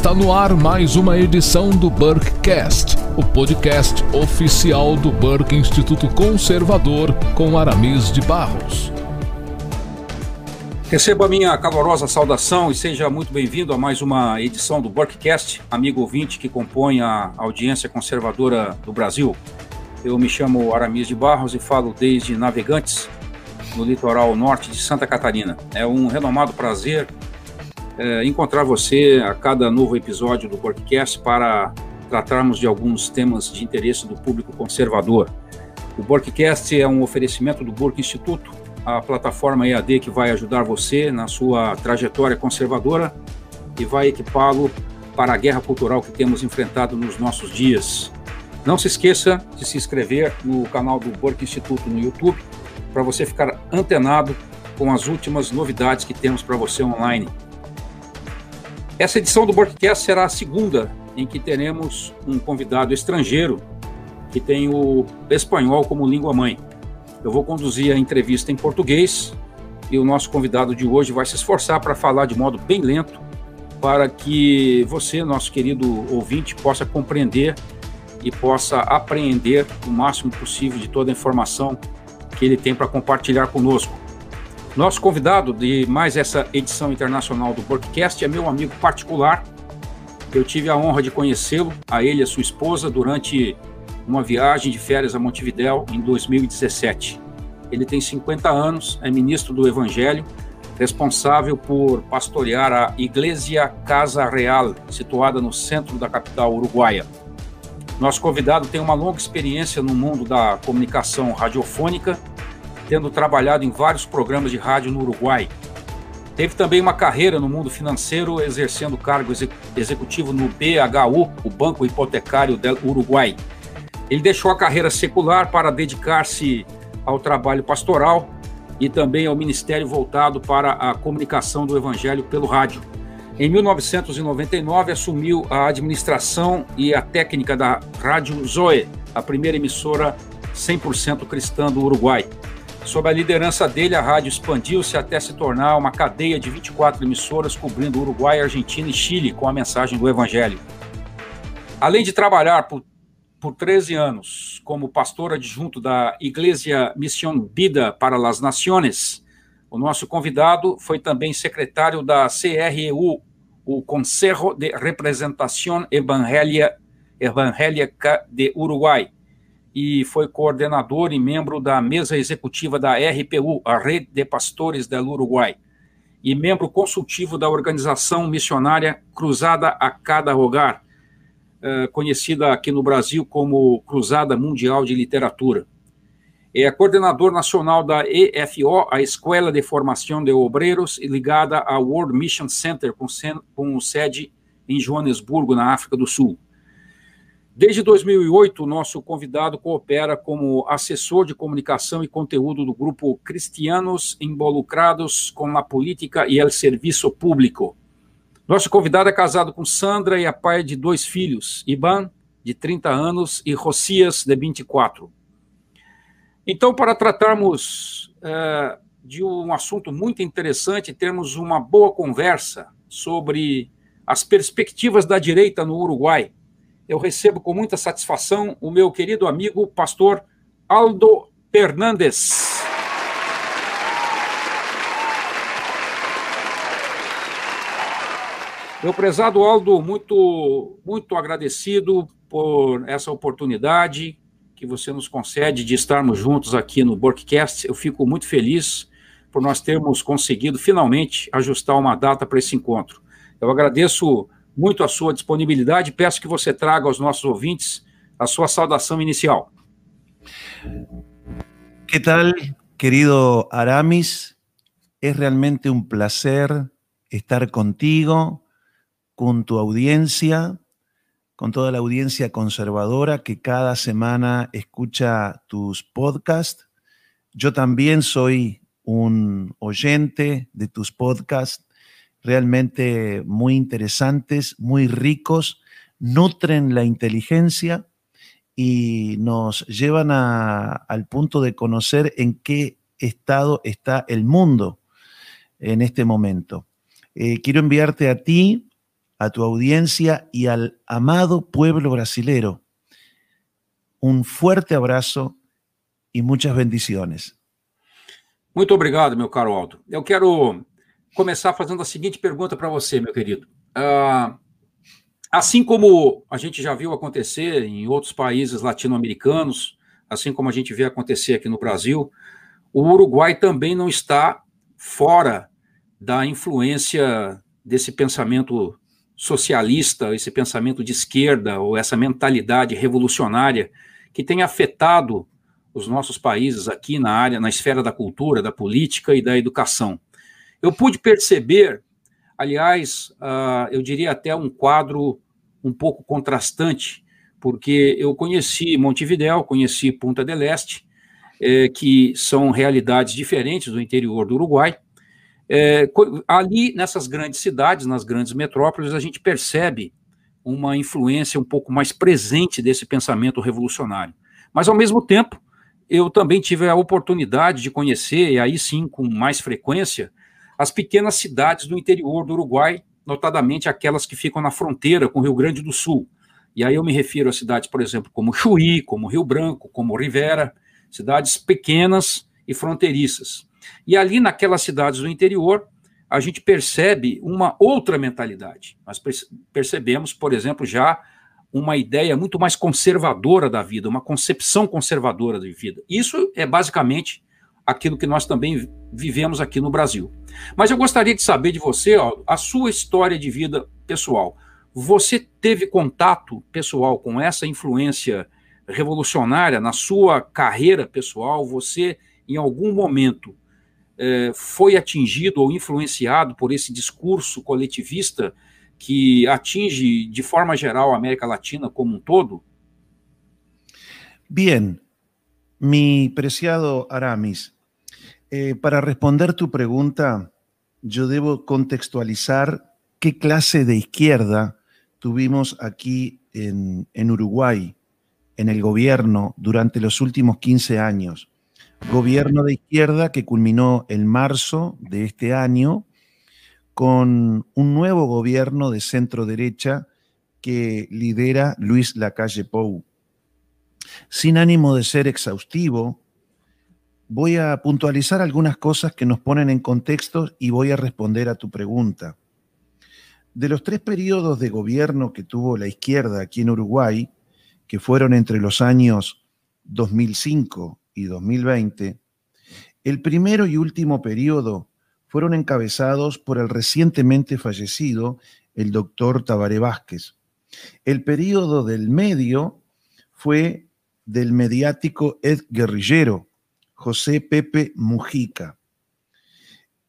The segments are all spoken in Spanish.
Está no ar mais uma edição do Burkecast, o podcast oficial do Burke Instituto Conservador com Aramis de Barros. Receba a minha calorosa saudação e seja muito bem-vindo a mais uma edição do Burkecast, amigo ouvinte que compõe a audiência conservadora do Brasil. Eu me chamo Aramis de Barros e falo desde Navegantes, no litoral norte de Santa Catarina. É um renomado prazer é, encontrar você a cada novo episódio do Podcast para tratarmos de alguns temas de interesse do público conservador. O Borkcast é um oferecimento do Burke Instituto, a plataforma EAD que vai ajudar você na sua trajetória conservadora e vai equipá-lo para a guerra cultural que temos enfrentado nos nossos dias. Não se esqueça de se inscrever no canal do Burke Instituto no YouTube para você ficar antenado com as últimas novidades que temos para você online. Essa edição do Broadcast será a segunda em que teremos um convidado estrangeiro que tem o espanhol como língua mãe. Eu vou conduzir a entrevista em português e o nosso convidado de hoje vai se esforçar para falar de modo bem lento para que você, nosso querido ouvinte, possa compreender e possa apreender o máximo possível de toda a informação que ele tem para compartilhar conosco. Nosso convidado de mais essa edição internacional do Podcast é meu amigo particular. Eu tive a honra de conhecê-lo, a ele e a sua esposa, durante uma viagem de férias a Montevidéu em 2017. Ele tem 50 anos, é ministro do Evangelho, responsável por pastorear a Iglesia Casa Real, situada no centro da capital uruguaia. Nosso convidado tem uma longa experiência no mundo da comunicação radiofônica tendo trabalhado em vários programas de rádio no Uruguai. Teve também uma carreira no mundo financeiro, exercendo cargo executivo no BHU, o Banco Hipotecário do Uruguai. Ele deixou a carreira secular para dedicar-se ao trabalho pastoral e também ao ministério voltado para a comunicação do evangelho pelo rádio. Em 1999, assumiu a administração e a técnica da Rádio Zoe, a primeira emissora 100% cristã do Uruguai. Sob a liderança dele, a rádio expandiu-se até se tornar uma cadeia de 24 emissoras cobrindo Uruguai, Argentina e Chile com a mensagem do Evangelho. Além de trabalhar por, por 13 anos como pastor adjunto da Iglesia Misión Vida para las Naciones, o nosso convidado foi também secretário da CREU, o Conselho de Representação Evangélica de Uruguai, e foi coordenador e membro da mesa executiva da RPU, a Rede de Pastores del Uruguai, e membro consultivo da organização missionária Cruzada a Cada Rogar, eh, conhecida aqui no Brasil como Cruzada Mundial de Literatura. É coordenador nacional da EFO, a Escola de Formação de Obreiros, ligada ao World Mission Center, com sede em Joanesburgo, na África do Sul. Desde 2008, o nosso convidado coopera como assessor de comunicação e conteúdo do grupo Cristianos Involucrados com a Política e el Serviço Público. Nosso convidado é casado com Sandra e é pai de dois filhos, Iban, de 30 anos, e Rocias, de 24. Então, para tratarmos é, de um assunto muito interessante, termos uma boa conversa sobre as perspectivas da direita no Uruguai, eu recebo com muita satisfação o meu querido amigo pastor Aldo Fernandes. Meu prezado Aldo, muito, muito agradecido por essa oportunidade que você nos concede de estarmos juntos aqui no Borkcast. Eu fico muito feliz por nós termos conseguido finalmente ajustar uma data para esse encontro. Eu agradeço muito a sua disponibilidade. Peço que você traga aos nossos ouvintes a sua saudação inicial. ¿Qué tal, querido Aramis? Es realmente un placer estar contigo, con tu audiencia, con toda la audiencia conservadora que cada semana escucha tus podcasts. Yo también soy un oyente de tus podcasts realmente muy interesantes, muy ricos, nutren la inteligencia y nos llevan al punto de conocer en qué estado está el mundo en este momento. Eh, quiero enviarte a ti, a tu audiencia y al amado pueblo brasilero. Um forte abraço e muitas bendições. Muito obrigado, meu caro Aldo. Começar fazendo a seguinte pergunta para você, meu querido. Uh, assim como a gente já viu acontecer em outros países latino-americanos, assim como a gente vê acontecer aqui no Brasil, o Uruguai também não está fora da influência desse pensamento socialista, esse pensamento de esquerda, ou essa mentalidade revolucionária que tem afetado os nossos países aqui na área, na esfera da cultura, da política e da educação. Eu pude perceber, aliás, uh, eu diria até um quadro um pouco contrastante, porque eu conheci Montevidéu, conheci Punta del Este, eh, que são realidades diferentes do interior do Uruguai, é, ali, nessas grandes cidades, nas grandes metrópoles, a gente percebe uma influência um pouco mais presente desse pensamento revolucionário. Mas, ao mesmo tempo, eu também tive a oportunidade de conhecer, e aí sim com mais frequência, as pequenas cidades do interior do Uruguai, notadamente aquelas que ficam na fronteira com o Rio Grande do Sul. E aí eu me refiro a cidades, por exemplo, como Chuí, como Rio Branco, como Rivera, cidades pequenas e fronteiriças. E ali naquelas cidades do interior, a gente percebe uma outra mentalidade. Nós percebemos, por exemplo, já uma ideia muito mais conservadora da vida, uma concepção conservadora de vida. Isso é basicamente aquilo que nós também vivemos aqui no Brasil. Mas eu gostaria de saber de você ó, a sua história de vida pessoal. Você teve contato pessoal com essa influência revolucionária na sua carreira pessoal? Você, em algum momento, eh, foi atingido ou influenciado por esse discurso coletivista que atinge de forma geral a América Latina como um todo? Bien, mi preciado Aramis, eh, para responder tu pregunta, yo debo contextualizar qué clase de izquierda tuvimos aquí en, en Uruguay, en el gobierno, durante los últimos 15 años gobierno de izquierda que culminó en marzo de este año con un nuevo gobierno de centro derecha que lidera Luis Lacalle Pou. Sin ánimo de ser exhaustivo, voy a puntualizar algunas cosas que nos ponen en contexto y voy a responder a tu pregunta. De los tres periodos de gobierno que tuvo la izquierda aquí en Uruguay, que fueron entre los años 2005 y 2020, el primero y último periodo fueron encabezados por el recientemente fallecido el doctor Tabaré Vázquez. El periodo del medio fue del mediático ed guerrillero José Pepe Mujica.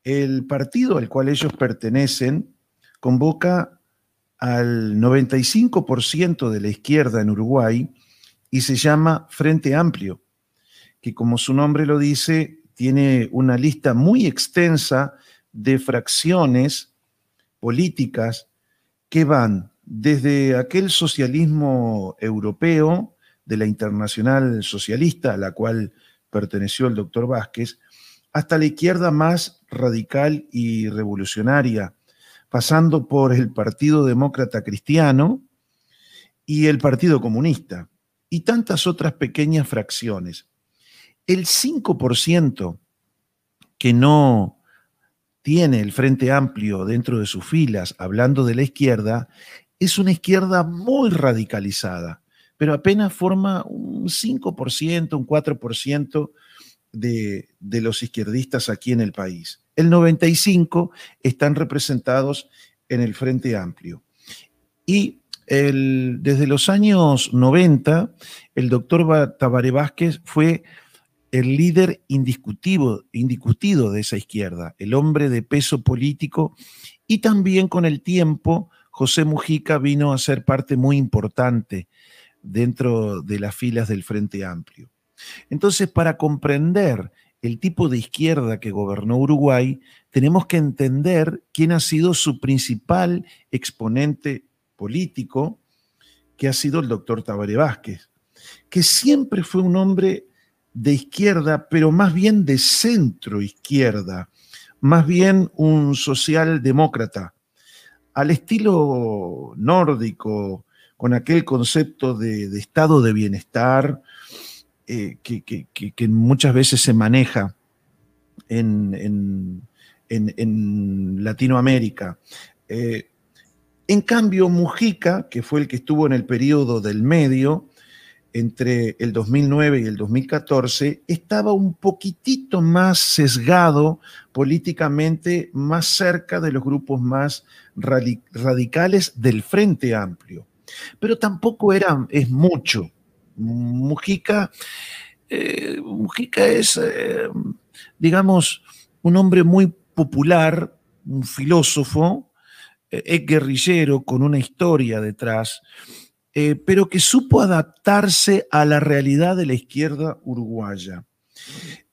El partido al cual ellos pertenecen convoca al 95% de la izquierda en Uruguay y se llama Frente Amplio que como su nombre lo dice, tiene una lista muy extensa de fracciones políticas que van desde aquel socialismo europeo de la Internacional Socialista, a la cual perteneció el doctor Vázquez, hasta la izquierda más radical y revolucionaria, pasando por el Partido Demócrata Cristiano y el Partido Comunista, y tantas otras pequeñas fracciones. El 5% que no tiene el Frente Amplio dentro de sus filas, hablando de la izquierda, es una izquierda muy radicalizada, pero apenas forma un 5%, un 4% de, de los izquierdistas aquí en el país. El 95% están representados en el Frente Amplio. Y desde los años 90, el doctor Tabaré Vázquez fue el líder indiscutido, indiscutido de esa izquierda, el hombre de peso político, y también con el tiempo José Mujica vino a ser parte muy importante dentro de las filas del Frente Amplio. Entonces, para comprender el tipo de izquierda que gobernó Uruguay, tenemos que entender quién ha sido su principal exponente político, que ha sido el doctor Tabaré Vázquez, que siempre fue un hombre de izquierda, pero más bien de centro izquierda, más bien un socialdemócrata. al estilo nórdico, con aquel concepto de, estado de bienestar eh, que, muchas veces se maneja en, Latinoamérica. Eh, en cambio, Mujica, que fue el que estuvo en el periodo del medio, entre el 2009 y el 2014 estaba un poquitito más sesgado políticamente, más cerca de los grupos más radicales del Frente Amplio. Pero tampoco era, es mucho. Mujica, eh, Mujica es, eh, digamos, un hombre muy popular, un filósofo, eh, es guerrillero con una historia detrás eh, pero que supo adaptarse a la realidad de la izquierda uruguaya.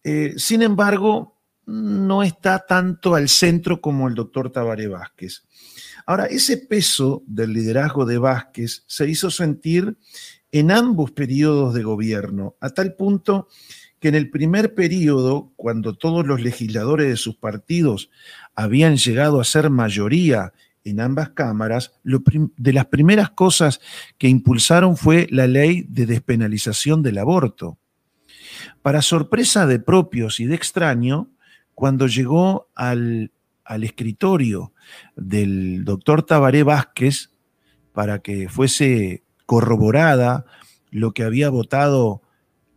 Eh, sin embargo, no está tanto al centro como el doctor Tabaré Vázquez. Ahora, ese peso del liderazgo de Vázquez se hizo sentir en ambos periodos de gobierno, a tal punto que en el primer periodo, cuando todos los legisladores de sus partidos habían llegado a ser mayoría en ambas cámaras, de las primeras cosas que impulsaron fue la ley de despenalización del aborto. Para sorpresa de propios y de extraño, cuando llegó al, al escritorio del doctor Tabaré Vázquez para que fuese corroborada lo que había votado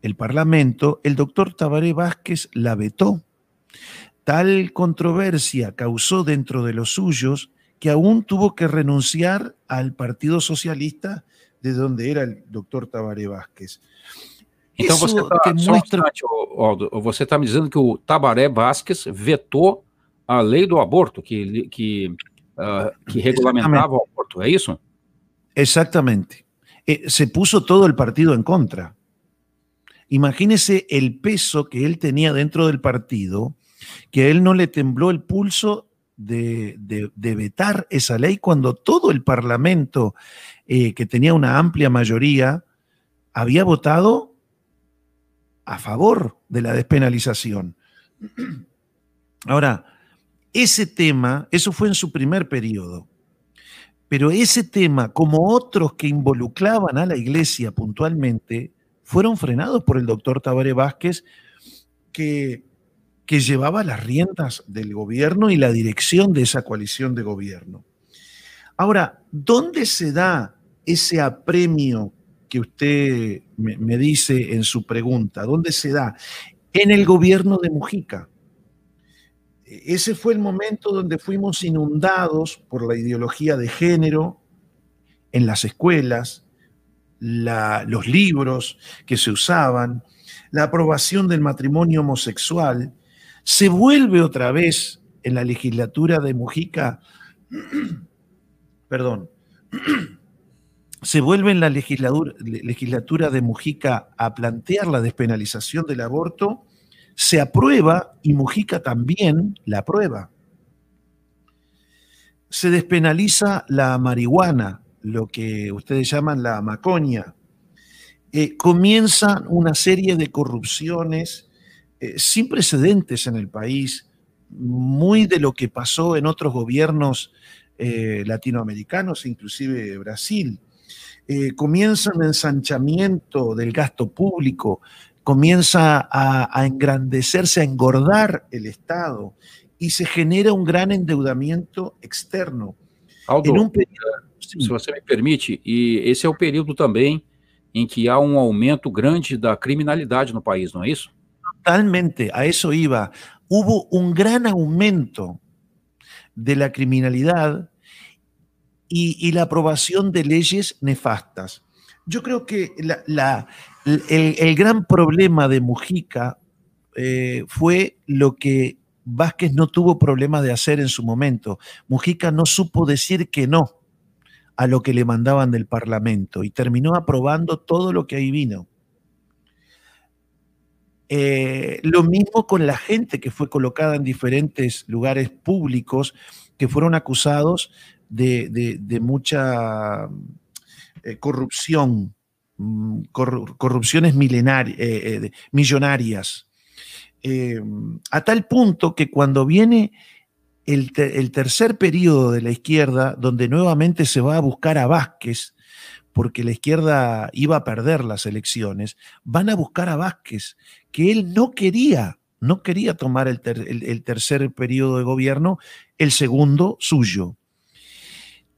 el Parlamento, el doctor Tabaré Vázquez la vetó. Tal controversia causó dentro de los suyos que aún tuvo que renunciar al Partido Socialista de donde era el doctor Tabaré Vázquez. Então você está um você está me dizendo que o Tabaré vetou a lei do aborto que, que, uh, que regulamentava o aborto, é isso? Exactamente. Eh, se puso todo el partido en contra. Imagínese el peso que él tenía dentro del partido, que a él no le tembló el pulso de, vetar esa ley cuando todo el Parlamento, eh, que tenía una amplia mayoría, había votado a favor de la despenalización. Ahora, ese tema, eso fue en su primer periodo, pero ese tema, como otros que involucraban a la iglesia puntualmente, fueron frenados por el doctor Tabaré Vázquez, que que llevaba las riendas del gobierno y la dirección de esa coalición de gobierno. Ahora, ¿dónde se da ese apremio que usted me, dice en su pregunta? ¿Dónde se da? En el gobierno de Mujica. Ese fue el momento donde fuimos inundados por la ideología de género en las escuelas, los libros que se usaban, la aprobación del matrimonio homosexual, se vuelve otra vez en la legislatura de Mujica, perdón, se vuelve en la legislatura, de Mujica a plantear la despenalización del aborto, se aprueba y Mujica también la aprueba. Se despenaliza la marihuana, lo que ustedes llaman la macoña. Eh, comienzan una serie de corrupciones eh, sin precedentes en el país, muy de lo que pasó en otros gobiernos eh, latinoamericanos, inclusive Brasil. Eh, comienza un ensanchamiento del gasto público, comienza a, engrandecerse, a engordar el Estado y se genera un gran endeudamiento externo. Aldo, um se você me permite, e esse é o período também em que há um aumento grande da criminalidade no país, não é isso? Totalmente, a eso iba. Hubo un gran aumento de la criminalidad y, la aprobación de leyes nefastas. Yo creo que el, gran problema de Mujica eh, fue lo que Vázquez no tuvo problema de hacer en su momento. Mujica no supo decir que no a lo que le mandaban del Parlamento y terminó aprobando todo lo que ahí vino. Eh, lo mismo con la gente que fue colocada en diferentes lugares públicos que fueron acusados de, mucha eh, corrupción, mm, corrupciones eh, millonarias. a tal punto que cuando viene el, tercer periodo de la izquierda, donde nuevamente se va a buscar a Vázquez, porque la izquierda iba a perder las elecciones, van a buscar a Vázquez, que él no quería, no quería tomar el, el tercer periodo de gobierno, el segundo suyo.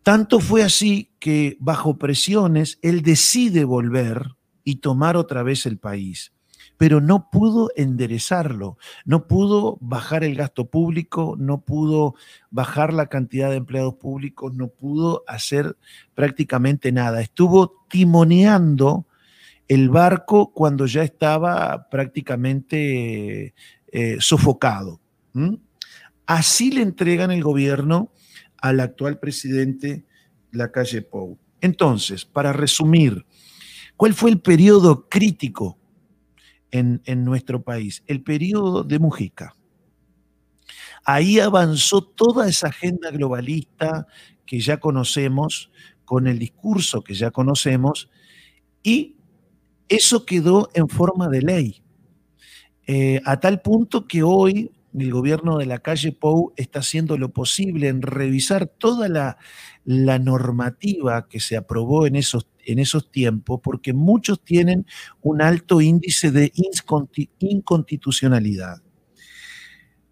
Tanto fue así que bajo presiones él decide volver y tomar otra vez el país pero no pudo enderezarlo, no pudo bajar el gasto público, no pudo bajar la cantidad de empleados públicos, no pudo hacer prácticamente nada. Estuvo timoneando el barco cuando ya estaba prácticamente eh, sofocado. Así le entregan el gobierno al actual presidente Lacalle Pou. Entonces, para resumir, ¿cuál fue el periodo crítico en, nuestro país, el periodo de Mujica. Ahí avanzó toda esa agenda globalista que ya conocemos, con el discurso que ya conocemos, y eso quedó en forma de ley. Eh, a tal punto que hoy el gobierno de la calle Pou está haciendo lo posible en revisar toda la, la normativa que se aprobó en esos en esos tiempos porque muchos tienen un alto índice de inconstitucionalidad.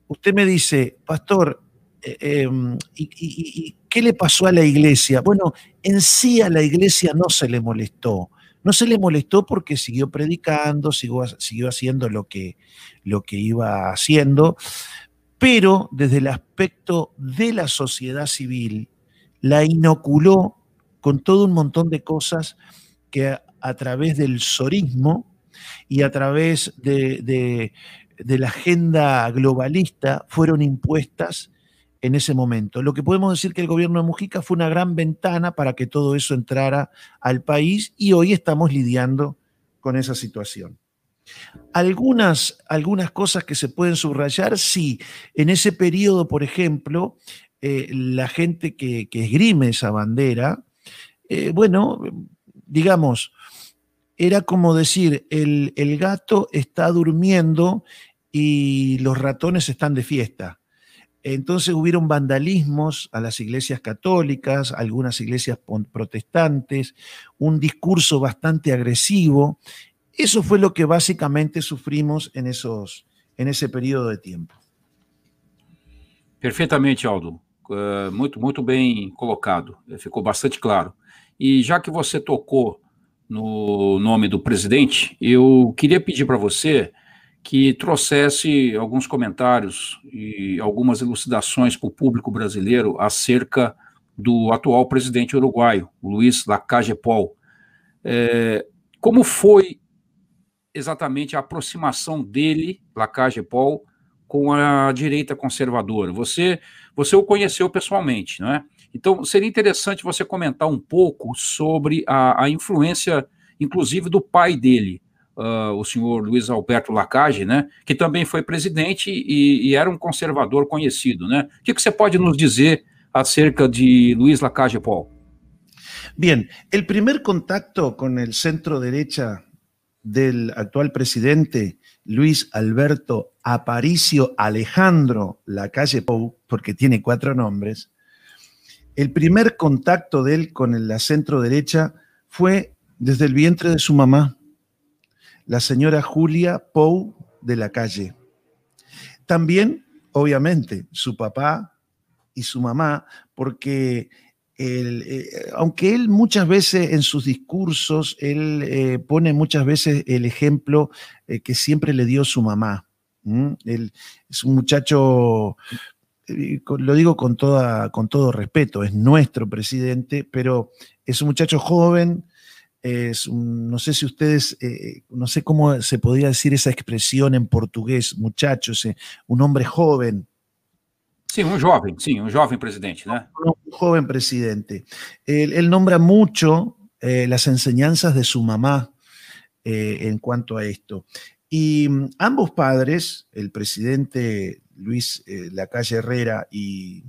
Usted me dice, pastor, eh, em, ¿y, qué le pasó a la iglesia? Bueno, en sí a la iglesia no se le molestó. No se le molestó porque siguió predicando, siguió, siguió haciendo lo que, lo que iba haciendo, pero desde el aspecto de la sociedad civil, la inoculó con todo un montón de cosas que a, través del sorismo y a través de, la agenda globalista fueron impuestas en ese momento. Lo que podemos decir que el gobierno de Mujica fue una gran ventana para que todo eso entrara al país y hoy estamos lidiando con esa situación. Algunas, algunas cosas que se pueden subrayar, sí, en ese periodo, por ejemplo, eh, la gente que, que esgrime esa bandera, eh, bueno, digamos, era como decir, el, gato está durmiendo y los ratones están de fiesta. Entonces hubieron vandalismos a las iglesias católicas, algunas iglesias protestantes, un discurso bastante agresivo. Eso fue lo que básicamente sufrimos en, esos, en ese periodo de tiempo. Perfeitamente, Aldo. Uh, muito, muito bem colocado. Ficou bastante claro. E já que você tocou no nome do presidente, eu queria pedir para você que trouxesse alguns comentários e algumas elucidações para o público brasileiro acerca do atual presidente uruguaio, Luiz Lacalle Pou. É, como foi exatamente a aproximação dele, Lacalle Pou, com a direita conservadora? Você, você o conheceu pessoalmente, não é? Então, seria interessante você comentar um pouco sobre a, a influência, inclusive, do pai dele, uh, o senhor Luiz Alberto Lacage, né, que também foi presidente e, e, era um conservador conhecido. Né? O que, que você pode nos dizer acerca de Luiz Lacage Paul? Bien, el primer contacto con el centro derecha del actual presidente Luis Alberto Aparicio Alejandro Lacalle Pou, porque tiene cuatro nombres, el primer contacto de él con la centro derecha fue desde el vientre de su mamá, la señora Julia Pou de la calle. También, obviamente, su papá y su mamá, porque eh, aunque él muchas veces en sus discursos, él eh, pone muchas veces el ejemplo eh, que siempre le dio su mamá. Él es un muchacho lo digo con, toda, con todo respeto, es nuestro presidente, pero es un muchacho joven, es no sé si ustedes, eh, no sé cómo se podría decir esa expresión en portugués, muchachos, un hombre joven. Sí, un joven, sí, un joven presidente, ¿no? Un joven presidente. Él, nombra mucho eh, las enseñanzas de su mamá eh, en cuanto a esto. Y mm, ambos padres, el presidente Luis eh, Lacalle Herrera y,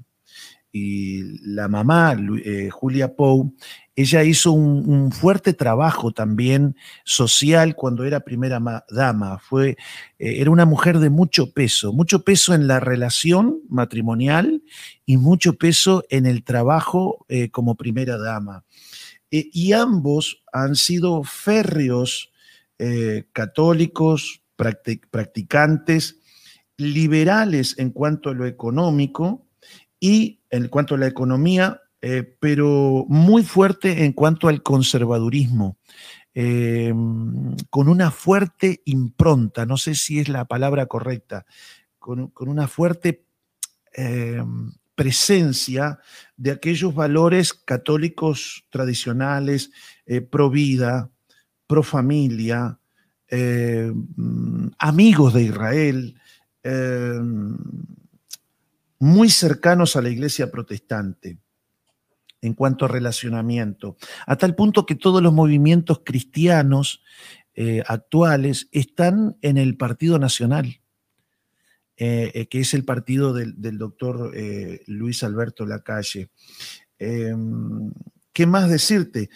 la mamá, eh, Julia Pou, ella hizo un, fuerte trabajo también social cuando era primera dama. Fue, eh, era una mujer de mucho peso, mucho peso en la relación matrimonial y mucho peso en el trabajo eh, como primera dama. y ambos han sido férreos católicos, practicantes, liberales en cuanto a lo económico y en cuanto a la economía, eh, pero muy fuerte en cuanto al conservadurismo, eh, con una fuerte impronta, no sé si es la palabra correcta, con, una fuerte eh, presencia de aquellos valores católicos tradicionales, pro vida, pro familia, amigos de Israel, muy cercanos a la iglesia protestante en cuanto a relacionamiento, a tal punto que todos los movimientos cristianos eh, actuales están en el Partido Nacional, eh, eh, que es el partido del, doctor Luis Alberto Lacalle. Em, ¿Qué más decirte?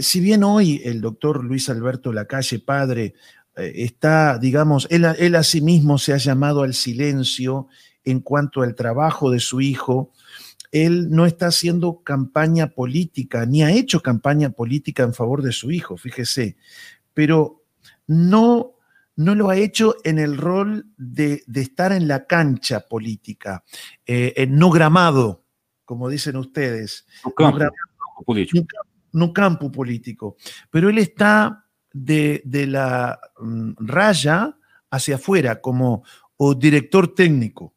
si bien hoy el doctor Luis Alberto Lacalle, padre, está, digamos, él, él a sí mismo se ha llamado al silencio en cuanto al trabajo de su hijo, él no está haciendo campaña política, ni ha hecho campaña política en favor de su hijo, fíjese, pero no, no lo ha hecho en el rol de, estar en la cancha política, eh, no gramado, como dicen ustedes. No campo, político. No, campo político. Pero él está de, la mm, raya hacia afuera como o director técnico.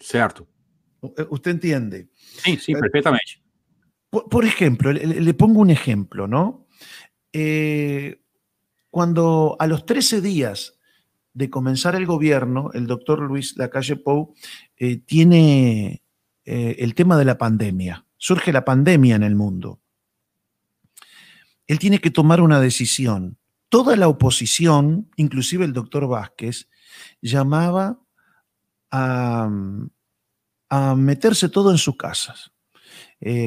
Certo. Eh, ¿Usted entiende? Sí, sí, perfectamente. Por, ejemplo, le, pongo un ejemplo, ¿no? Eh, cuando a los 13 días de comenzar el gobierno, el doctor Luis Lacalle Pou eh, tiene el tema de la pandemia. Surge la pandemia en el mundo. Él tiene que tomar una decisión. Toda la oposición, inclusive el doctor Vázquez, llamaba a, meterse todo en sus casas. Eh,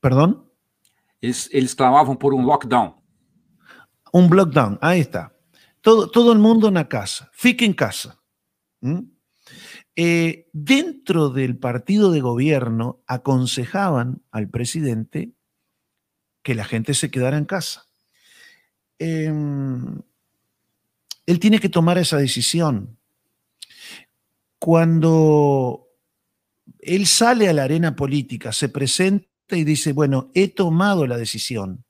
¿Perdón? Ellos, clamaban por un lockdown. Un lockdown, ahí está. Todo, todo el mundo en la casa, fique en casa. Eh, dentro del partido de gobierno aconsejaban al presidente que la gente se quedara en casa. Em, él tiene que tomar esa decisión cuando él sale a la arena política, se presenta y dice, bueno, he tomado la decisión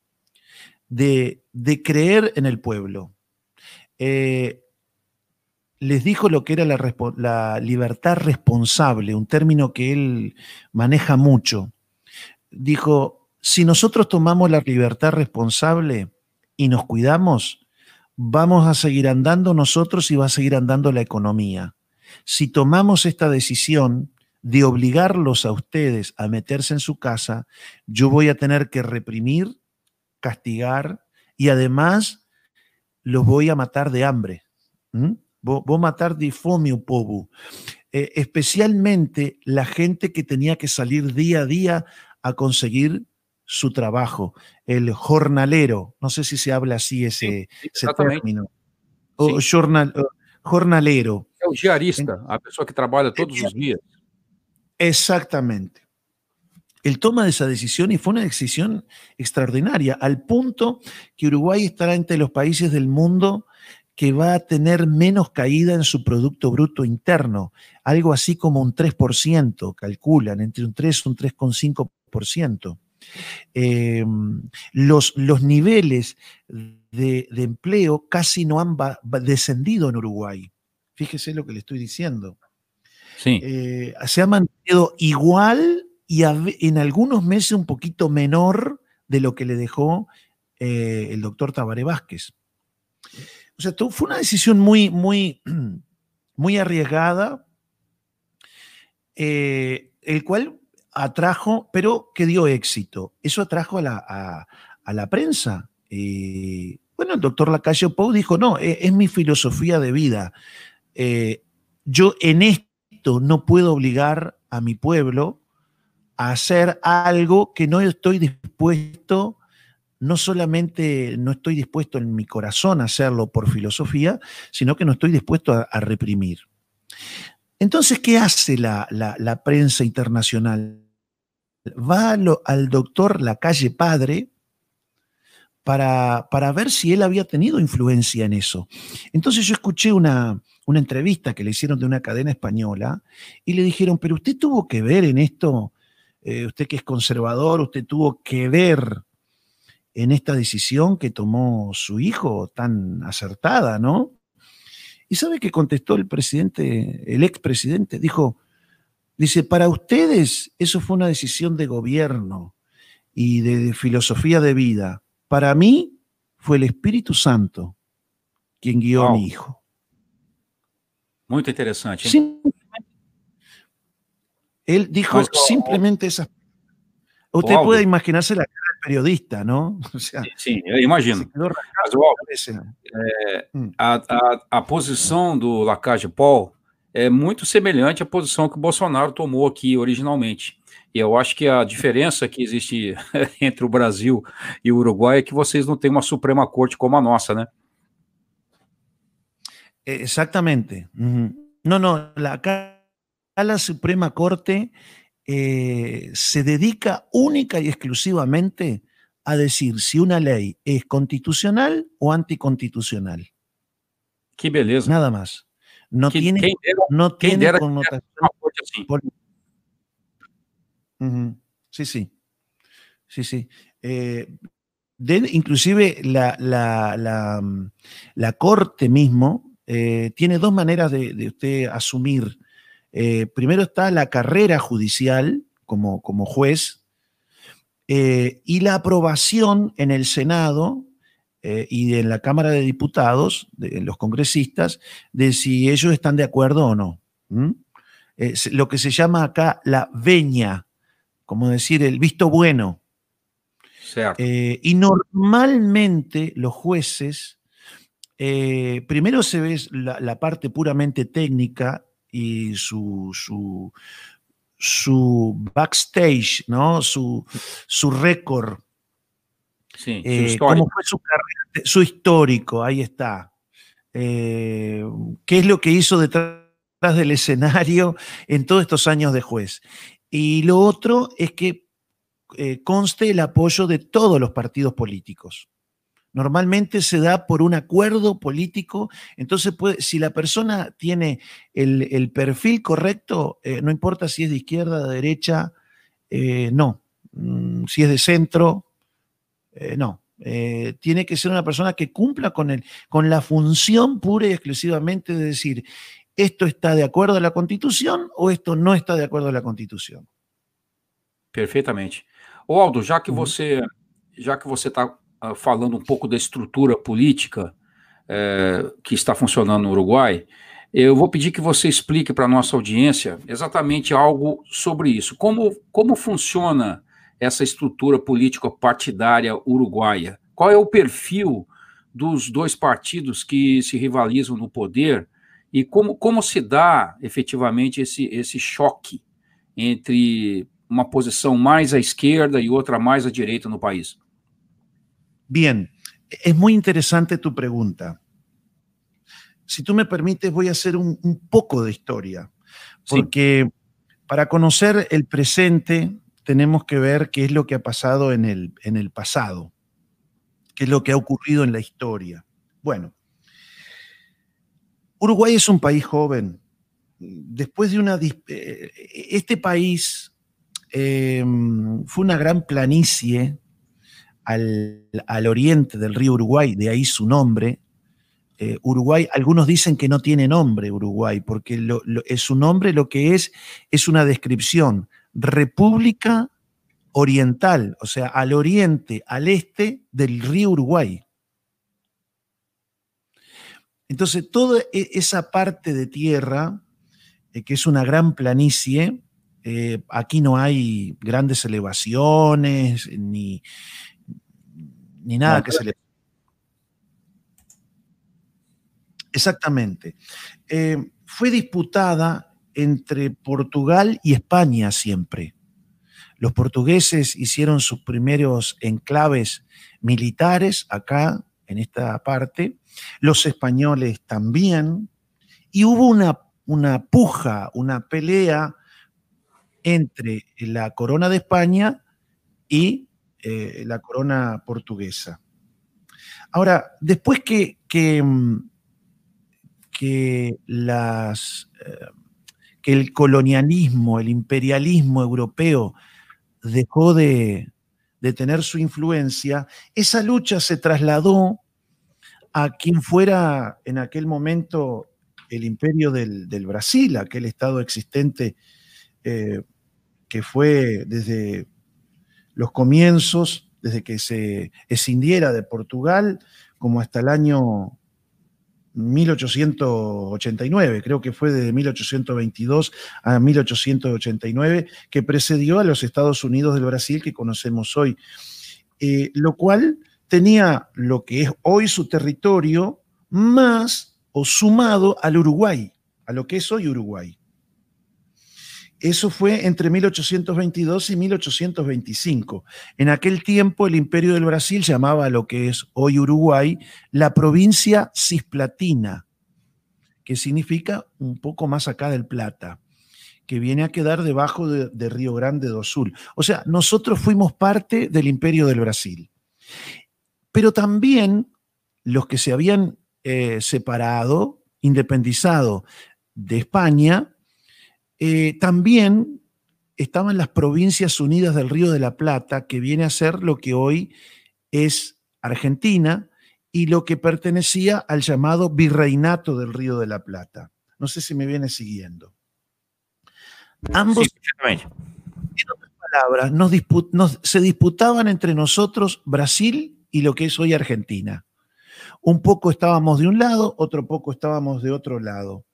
de, creer en el pueblo. Eh, les dijo lo que era la, libertad responsable, un término que él maneja mucho. Dijo, si nosotros tomamos la libertad responsable y nos cuidamos, vamos a seguir andando nosotros y va a seguir andando la economía si tomamos esta decisión de obligarlos a ustedes a meterse en su casa, yo voy a tener que reprimir, castigar y además los voy a matar de hambre. Voy a matar de fome povo. Eh, especialmente la gente que tenía que salir día a día a conseguir su trabajo, el jornalero, no sé si se habla así ese, término, o jornal, jornalero. É o diarista, a pessoa que trabalha todos os días. Exactamente. Él toma esa decisión y fue una decisión extraordinaria, al punto que Uruguay estará entre los países del mundo que va a tener menos caída en su Producto Bruto Interno, algo así como un 3%, calculan, entre un 3 y un 3,5%. Eh, los, los niveles de, empleo casi no han descendido en Uruguay. Fíjese lo que le estoy diciendo. Sí. Eh, se ha mantenido igual y en algunos meses un poquito menor de lo que le dejó eh, el doctor Tabaré Vázquez. O sea, fue una decisión muy, muy, muy arriesgada, eh, el cual atrajo, pero que dio éxito. Eso atrajo a la, a la prensa. Bueno, el doctor Lacayo Pou dijo, no, e, es, mi filosofía de vida. Eh, yo en esto no puedo obligar a mi pueblo a hacer algo que no estoy dispuesto, no solamente no estoy dispuesto en mi corazón a hacerlo por filosofía, sino que no estoy dispuesto a, reprimir. Entonces, ¿qué hace la, prensa internacional? Va al doctor Lacalle Padre, para, para, ver si él había tenido influencia en eso. Entonces yo escuché una, una, entrevista que le hicieron de una cadena española y le dijeron, pero usted tuvo que ver en esto, eh, usted que es conservador, usted tuvo que ver en esta decisión que tomó su hijo tan acertada, ¿no? ¿Y sabe qué contestó el presidente, el expresidente? Dijo, dice, para ustedes eso fue una decisión de gobierno y de filosofía de vida para mí fue el Espíritu Santo quien guió a mi hijo. Muy interesante. él dijo simplemente esas. Usted puede imaginarse la cara del periodista, ¿no? sí, yo imagino. Eh, mm. a, a, posición do Lacage Paul é muito semelhante à posição que o Bolsonaro tomou aqui originalmente. E eu acho que a diferença que existe entre o Brasil e o Uruguai é que vocês não têm uma Suprema Corte como a nossa, né? Exactamente. No, no, la, acá la Suprema Corte eh, se dedica única y exclusivamente a decir si una ley es constitucional o anticonstitucional. Qué beleza. Nada más. No tiene, no tiene connotación Sí, sí. Sí, sí. Eh, inclusive la, la, mm, la, corte mismo eh, tiene dos maneras de, usted asumir. Eh, primero está la carrera judicial como, como juez y la aprobación en el Senado y en la Cámara de Diputados, de los congresistas, de si ellos están de acuerdo o no. lo que se llama acá la veña como decir, el visto bueno. Eh, y normalmente los jueces, eh, primero se ve la, parte puramente técnica y su, su, backstage, ¿no? Su, su récord. Sí, eh, cómo fue su carrera, su histórico, ahí está. ¿Qué es lo que hizo detrás del escenario en todos estos años de juez? Y lo otro es que eh, conste el apoyo de todos los partidos políticos. Normalmente se da por un acuerdo político, entonces si la persona tiene el, perfil correcto, eh, no importa si es de izquierda, de derecha, eh, no. Mm, si es de centro, no. tiene que ser una persona que cumpla con, el, con la función pura y exclusivamente de decir, esto está de acuerdo a la Constitución o esto no está de acuerdo a la Constitución. Perfeitamente. O Aldo, já que você já que você está falando um pouco da estrutura política uh, que está funcionando no Uruguai, eu vou pedir que você explique para a nossa audiência exatamente algo sobre isso. Como, como funciona essa estrutura política partidária uruguaia? Qual é o perfil dos dois partidos que se rivalizam no poder e como, como se dá efetivamente esse, esse choque entre uma posição mais à esquerda e outra mais à direita no país? Bien, es muy interesante tu pregunta. Si tú me permites, voy a hacer un, un poco de historia, porque sí. para conocer el presente tenemos que ver qué es lo que ha pasado en el, en el pasado, qué es lo que ha ocurrido en la historia. Bueno, Uruguay es un país joven. Después de una... Eh, este país eh, fue una gran planicie al, oriente del río Uruguay, de ahí su nombre. Eh, Uruguay, algunos dicen que no tiene nombre Uruguay, porque es su nombre lo que es es una descripción, República Oriental, o sea, al oriente, al este del río Uruguay. Entonces, toda e, esa parte de tierra, eh, que es una gran planicie, eh, aquí no hay grandes elevaciones ni, ni nada que se le... Exactamente. Eh, fue disputada entre Portugal y España siempre. Los portugueses hicieron sus primeros enclaves militares acá, en esta parte, los españoles también, y hubo una, una puja, una pelea entre la corona de España y eh, la corona portuguesa. Ahora, después que, que, mm, las, eh, que el colonialismo, el imperialismo europeo dejó de, tener su influencia, esa lucha se trasladó a quien fuera en aquel momento el imperio del, Brasil, aquel estado existente eh, que fue desde los comienzos, desde que se escindiera de Portugal, como hasta el año 1889, creo que fue de 1822 a 1889, que precedió a los Estados Unidos del Brasil que conocemos hoy, eh, lo cual tenía lo que es hoy su territorio más o sumado al Uruguay, a lo que es hoy Uruguay. Eso fue entre 1822 y 1825. En aquel tiempo el imperio del Brasil llamaba lo que es hoy Uruguay la provincia cisplatina, que significa un poco más acá del Plata, que viene a quedar debajo de, Río Grande do Sul. O sea, nosotros fuimos parte del imperio del Brasil. Pero también los que se habían eh, separado, independizado de España, eh, también estaban las provincias unidas del Río de la Plata, que viene a ser lo que hoy es Argentina y lo que pertenecía al llamado virreinato del Río de la Plata. No sé si me viene siguiendo. Ambos, en otras palabras, se disputaban entre nosotros Brasil y lo que es hoy Argentina. Un poco estábamos de un lado, otro poco estábamos de otro lado.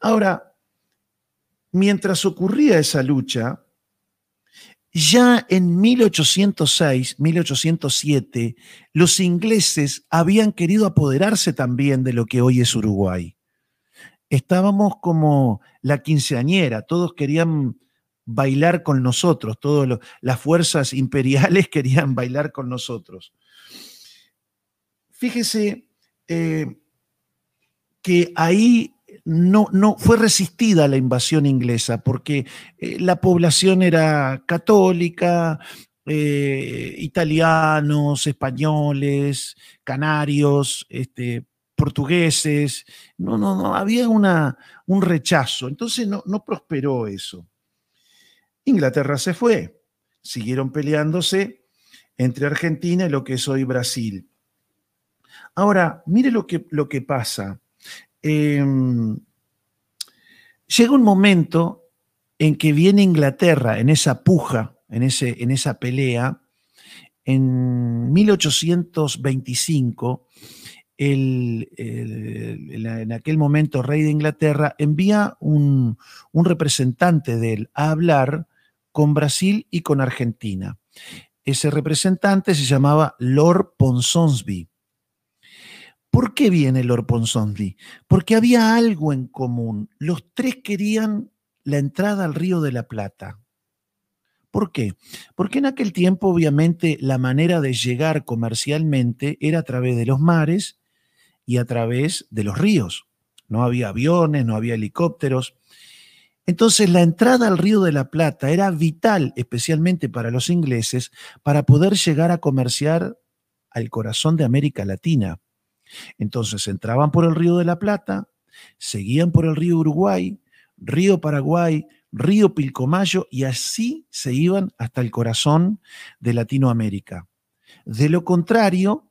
Ahora, mientras ocurría esa lucha, ya en 1806, 1807, los ingleses habían querido apoderarse también de lo que hoy es Uruguay. Estábamos como la quinceañera, todos querían bailar con nosotros, todas las fuerzas imperiales querían bailar con nosotros. Fíjese eh, que ahí no, no fue resistida la invasión inglesa porque eh, la población era católica, eh, italianos, españoles, canarios, este, portugueses, no, no, no, había una, un rechazo, entonces no, no prosperó eso. Inglaterra se fue, siguieron peleándose entre Argentina y lo que es hoy Brasil. Ahora, mire lo que, lo que pasa. Em, llega un momento en que viene Inglaterra en esa puja, en, ese, en esa pelea, en 1825, en aquel momento rey de Inglaterra envía un, un, representante de él a hablar con Brasil y con Argentina. Ese representante se llamaba Lord Ponsonby. ¿Por qué viene Lord Ponsonby? Porque había algo en común. Los tres querían la entrada al Río de la Plata. ¿Por qué? Porque en aquel tiempo, obviamente, la manera de llegar comercialmente era a través de los mares y a través de los ríos. No había aviones, no había helicópteros. Entonces, la entrada al Río de la Plata era vital, especialmente para los ingleses, para poder llegar a comerciar al corazón de América Latina. Entonces entraban por el río de la Plata, seguían por el río Uruguay, río Paraguay, río Pilcomayo y así se iban hasta el corazón de Latinoamérica. De lo contrario,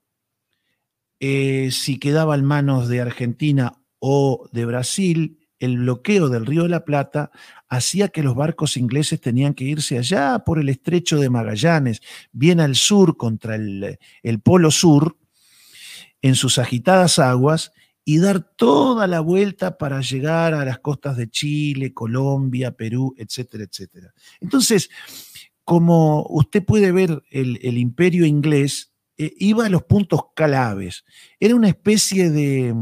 eh, si quedaba en manos de Argentina o de Brasil, el bloqueo del río de la Plata hacía que los barcos ingleses tenían que irse allá por el estrecho de Magallanes, bien al sur contra el, el polo sur, en sus agitadas aguas y dar toda la vuelta para llegar a las costas de Chile, Colombia, Perú, etcétera, etcétera. Entonces, como usted puede ver, el, imperio inglés eh, iba a los puntos claves. Era una especie de,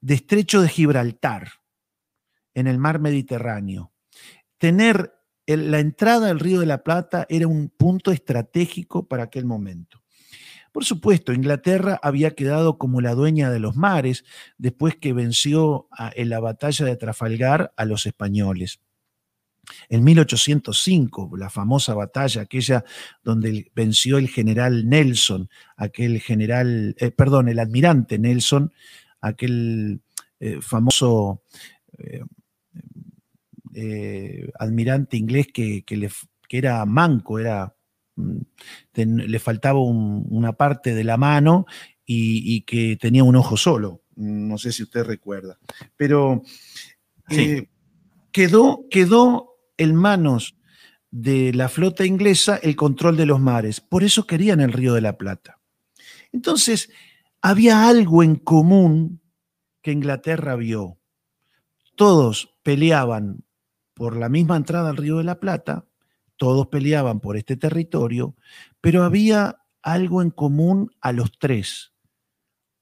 de estrecho de Gibraltar. en el mar Mediterráneo. Tener la entrada del Río de la Plata era un punto estratégico para aquel momento. Por supuesto, Inglaterra había quedado como la dueña de los mares después que venció en la batalla de Trafalgar a los españoles. En 1805, la famosa batalla, aquella donde venció el general Nelson, aquel general, eh, perdón, el almirante Nelson, aquel eh, famoso eh, almirante inglés que, era manco, era, le faltaba una parte de la mano y, que tenía un ojo solo. No sé si usted recuerda. Pero quedó, quedó en manos de la flota inglesa el control de los mares. Por eso querían el Río de la Plata. Entonces, había algo en común que Inglaterra vio. Todos peleaban por la misma entrada al Río de la Plata, todos peleaban por este territorio, pero había algo en común a los tres,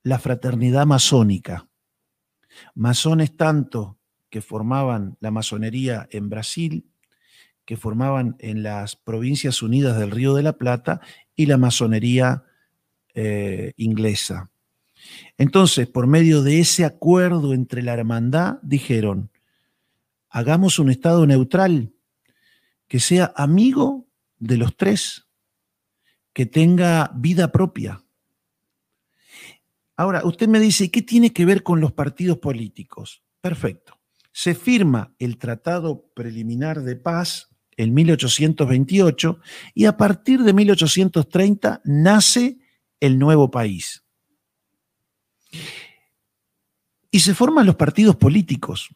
la fraternidad masónica. Masones tanto que formaban la masonería en Brasil, que formaban en las Provincias Unidas del Río de la Plata y la masonería eh, inglesa. Entonces, por medio de ese acuerdo entre la hermandad, dijeron, hagamos un Estado neutral que sea amigo de los tres, que tenga vida propia. Ahora, usted me dice, ¿qué tiene que ver con los partidos políticos? Perfecto se firma el Tratado Preliminar de Paz en 1828 y a partir de 1830 nace el nuevo país. Y se forman los partidos políticos.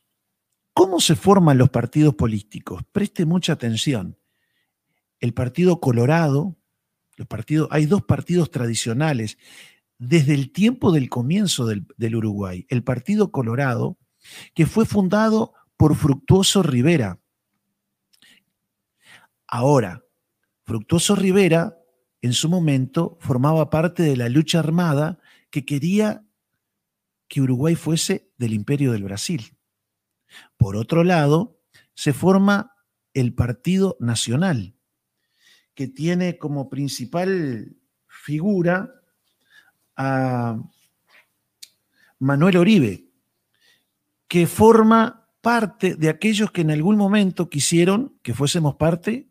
¿Cómo se forman los partidos políticos? Preste mucha atención. El Partido Colorado, los partidos, hay dos partidos tradicionales desde el tiempo del comienzo del, del Uruguay. El Partido Colorado, que fue fundado por Fructuoso Rivera. Ahora, Fructuoso Rivera en su momento formaba parte de la lucha armada que quería que Uruguay fuese del imperio del Brasil. Por otro lado, se forma el Partido Nacional, que tiene como principal figura a Manuel Oribe, que forma parte de aquellos que en algún momento quisieron que fuésemos parte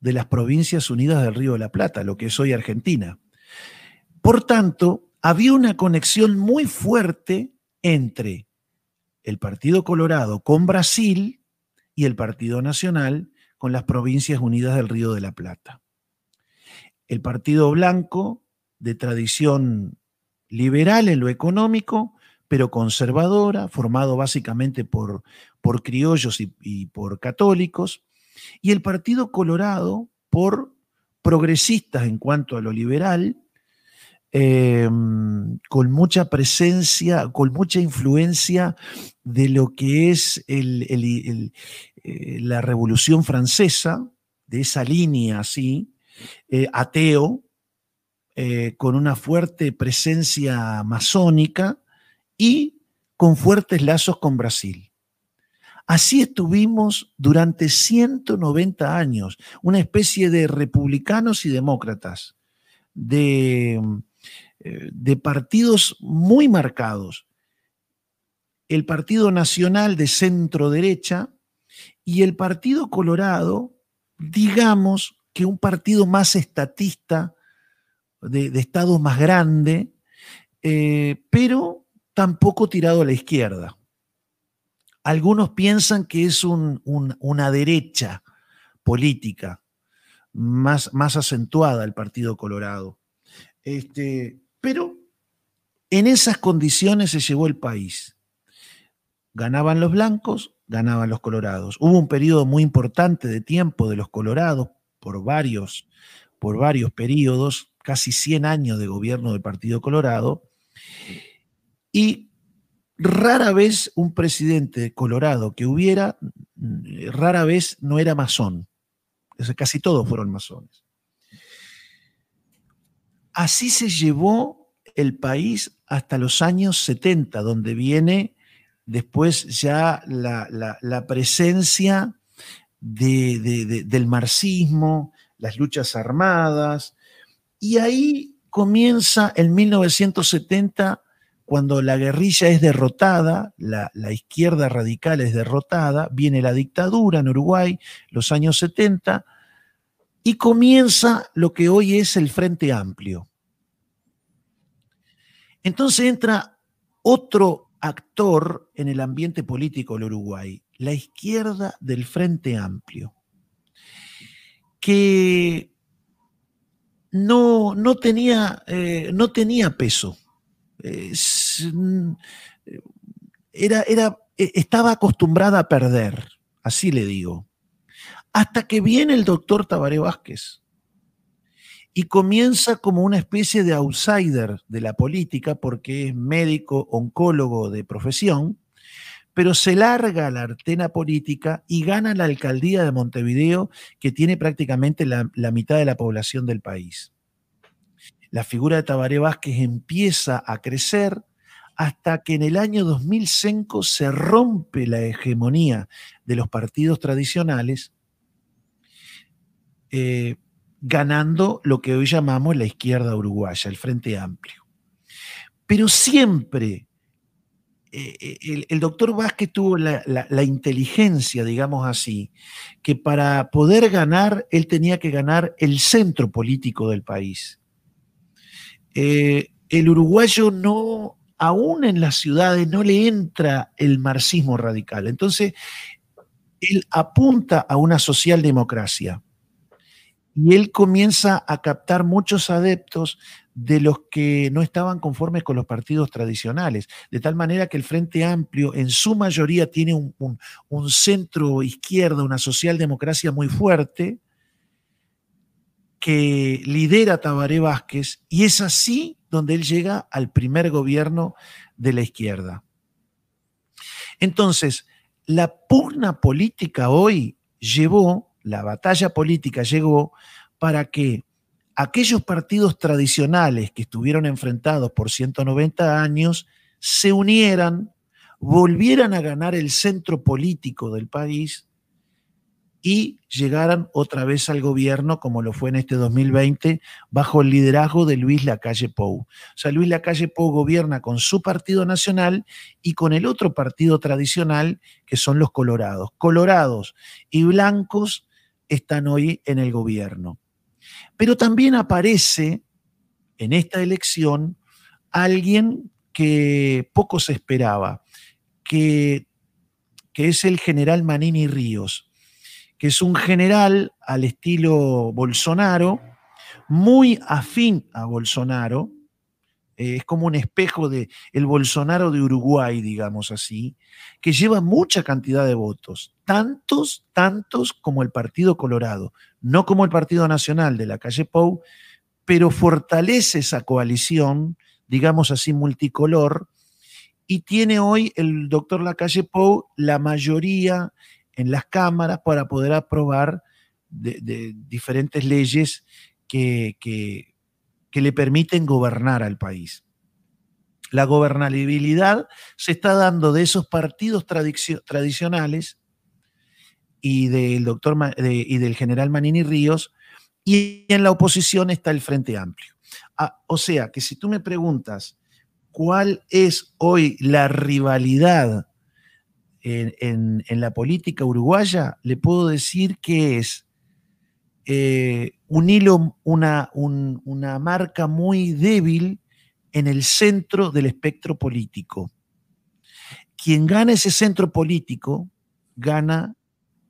de las provincias unidas del Río de la Plata, lo que es hoy Argentina. Por tanto, había una conexión muy fuerte entre el Partido Colorado con Brasil y el Partido Nacional con las provincias unidas del Río de la Plata. El Partido Blanco, de tradición liberal en lo económico, pero conservadora, formado básicamente por, por criollos y, por católicos, y el Partido Colorado por progresistas en cuanto a lo liberal, em, con mucha presencia, con mucha influencia de lo que es eh, la Revolución Francesa, de esa línea así, eh, ateo, eh, con una fuerte presencia masónica, y con fuertes lazos con Brasil. Así estuvimos durante 190 años, una especie de republicanos y demócratas, de, de partidos muy marcados. El Partido Nacional de centro derecha y el Partido Colorado, digamos que un partido más estatista, de, Estado más grande, eh, pero tampoco tirado a la izquierda. Algunos piensan que es una derecha política más, más, acentuada el Partido Colorado. Este, pero en esas condiciones se llevó el país. Ganaban los blancos, ganaban los colorados. Hubo un periodo muy importante de tiempo de los colorados por varios, por varios periodos, casi 100 años de gobierno del Partido Colorado, y rara vez un presidente colorado que hubiera, rara vez no era masón. casi todos fueron masones. Así se llevó el país hasta los años 70, donde viene después ya la, presencia del marxismo, las luchas armadas, y ahí comienza en 1970 cuando la guerrilla es derrotada, la, izquierda radical es derrotada, viene la dictadura en Uruguay, los años 70, y comienza lo que hoy es el Frente Amplio. Entonces entra otro actor en el ambiente político del Uruguay, la izquierda del Frente Amplio, que no, no, tenía, eh, no tenía peso Mm, era, era, e, estaba acostumbrada a perder, así le digo. Hasta que viene el doctor Tabaré Vázquez y comienza como una especie de outsider de la política porque es médico, oncólogo de profesión, pero se larga la artena política y gana la alcaldía de Montevideo, que tiene prácticamente la mitad de la población del país. La figura de Tabaré Vázquez empieza a crecer hasta que en el año 2005 se rompe la hegemonía de los partidos tradicionales, eh, ganando lo que hoy llamamos la izquierda uruguaya, el Frente Amplio. Pero siempre eh, eh, el, doctor Vázquez tuvo la, inteligencia, digamos así, que para poder ganar, él tenía que ganar el centro político del país. El uruguayo no, aún en las ciudades, no le entra el marxismo radical. Entonces, él apunta a una socialdemocracia y él comienza a captar muchos adeptos de los que no estaban conformes con los partidos tradicionales, de tal manera que el Frente Amplio en su mayoría tiene un, centro izquierda, una socialdemocracia muy fuerte, que lidera Tabaré Vázquez y es así donde él llega al primer gobierno de la izquierda. Entonces, la pugna política hoy llevó, la batalla política llegó para que aquellos partidos tradicionales que estuvieron enfrentados por 190 años se unieran, volvieran a ganar el centro político del país y llegaran otra vez al gobierno, como lo fue en este 2020, bajo el liderazgo de Luis Lacalle Pou. O sea, Luis Lacalle Pou gobierna con su partido nacional y con el otro partido tradicional, que son los colorados. Colorados y blancos están hoy en el gobierno. Pero también aparece en esta elección alguien que poco se esperaba, que, que es el general Manini Ríos que es un general al estilo Bolsonaro, muy afín a Bolsonaro, eh, es como un espejo de el Bolsonaro de Uruguay, digamos así, que lleva mucha cantidad de votos, tantos, tantos como el Partido Colorado, no como el Partido Nacional de la calle Pou, pero fortalece esa coalición, digamos así, multicolor, y tiene hoy el doctor Lacalle Pou la mayoría en las cámaras para poder aprobar de, diferentes leyes que, que, le permiten gobernar al país. La gobernabilidad se está dando de esos partidos tradicionales y del doctor y del general Manini Ríos, y en la oposición está el Frente Amplio. Ah, o sea que si tú me preguntas cuál es hoy la rivalidad en, la política uruguaya, le puedo decir que es eh, un hilo, una, una marca muy débil en el centro del espectro político. Quien gana ese centro político, gana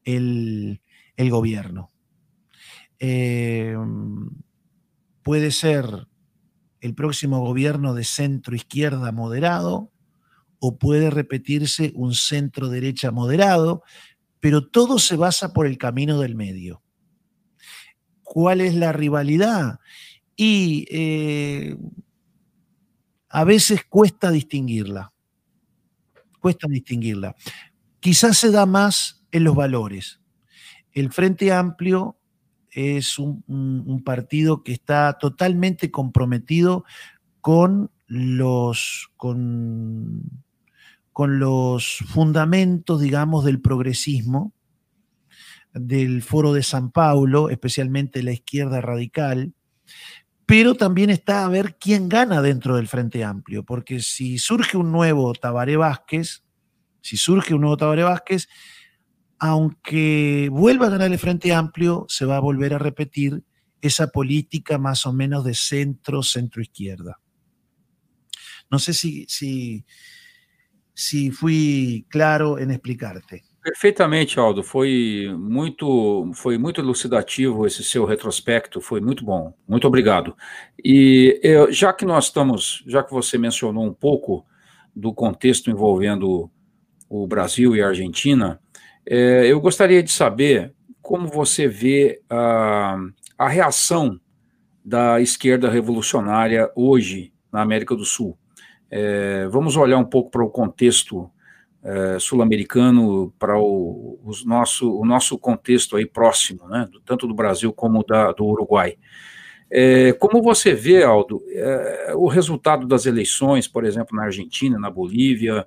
el, gobierno. Eh, puede ser el próximo gobierno de centro izquierda moderado, o puede repetirse un centro derecha moderado, pero todo se basa por el camino del medio. ¿Cuál es la rivalidad? Y eh, a veces cuesta distinguirla. Cuesta distinguirla. Quizás se da más en los valores. El Frente Amplio es un, un partido que está totalmente comprometido con los con con los fundamentos, digamos, del progresismo, del Foro de San Paulo, especialmente la izquierda radical, pero también está a ver quién gana dentro del Frente Amplio, porque si surge un nuevo Tabaré Vázquez, si surge un nuevo Tabaré Vázquez, aunque vuelva a ganar el Frente Amplio, se va a volver a repetir esa política más o menos de centro, centro-izquierda. No sé si, si, si fui claro em explicarte. Perfeitamente, Aldo. Foi muito, foi muito elucidativo esse seu retrospecto. Foi muito bom. Muito obrigado. E eu, já que nós estamos, já que você mencionou um pouco do contexto envolvendo o Brasil e a Argentina, é, eu gostaria de saber como você vê a, a reação da esquerda revolucionária hoje na América do Sul. É, vamos olhar um pouco para o contexto é, sul-americano, para o, nosso, o nosso contexto aí próximo, né, tanto do Brasil como da, do Uruguai. É, como você vê, Aldo, é, o resultado das eleições, por exemplo, na Argentina, na Bolívia,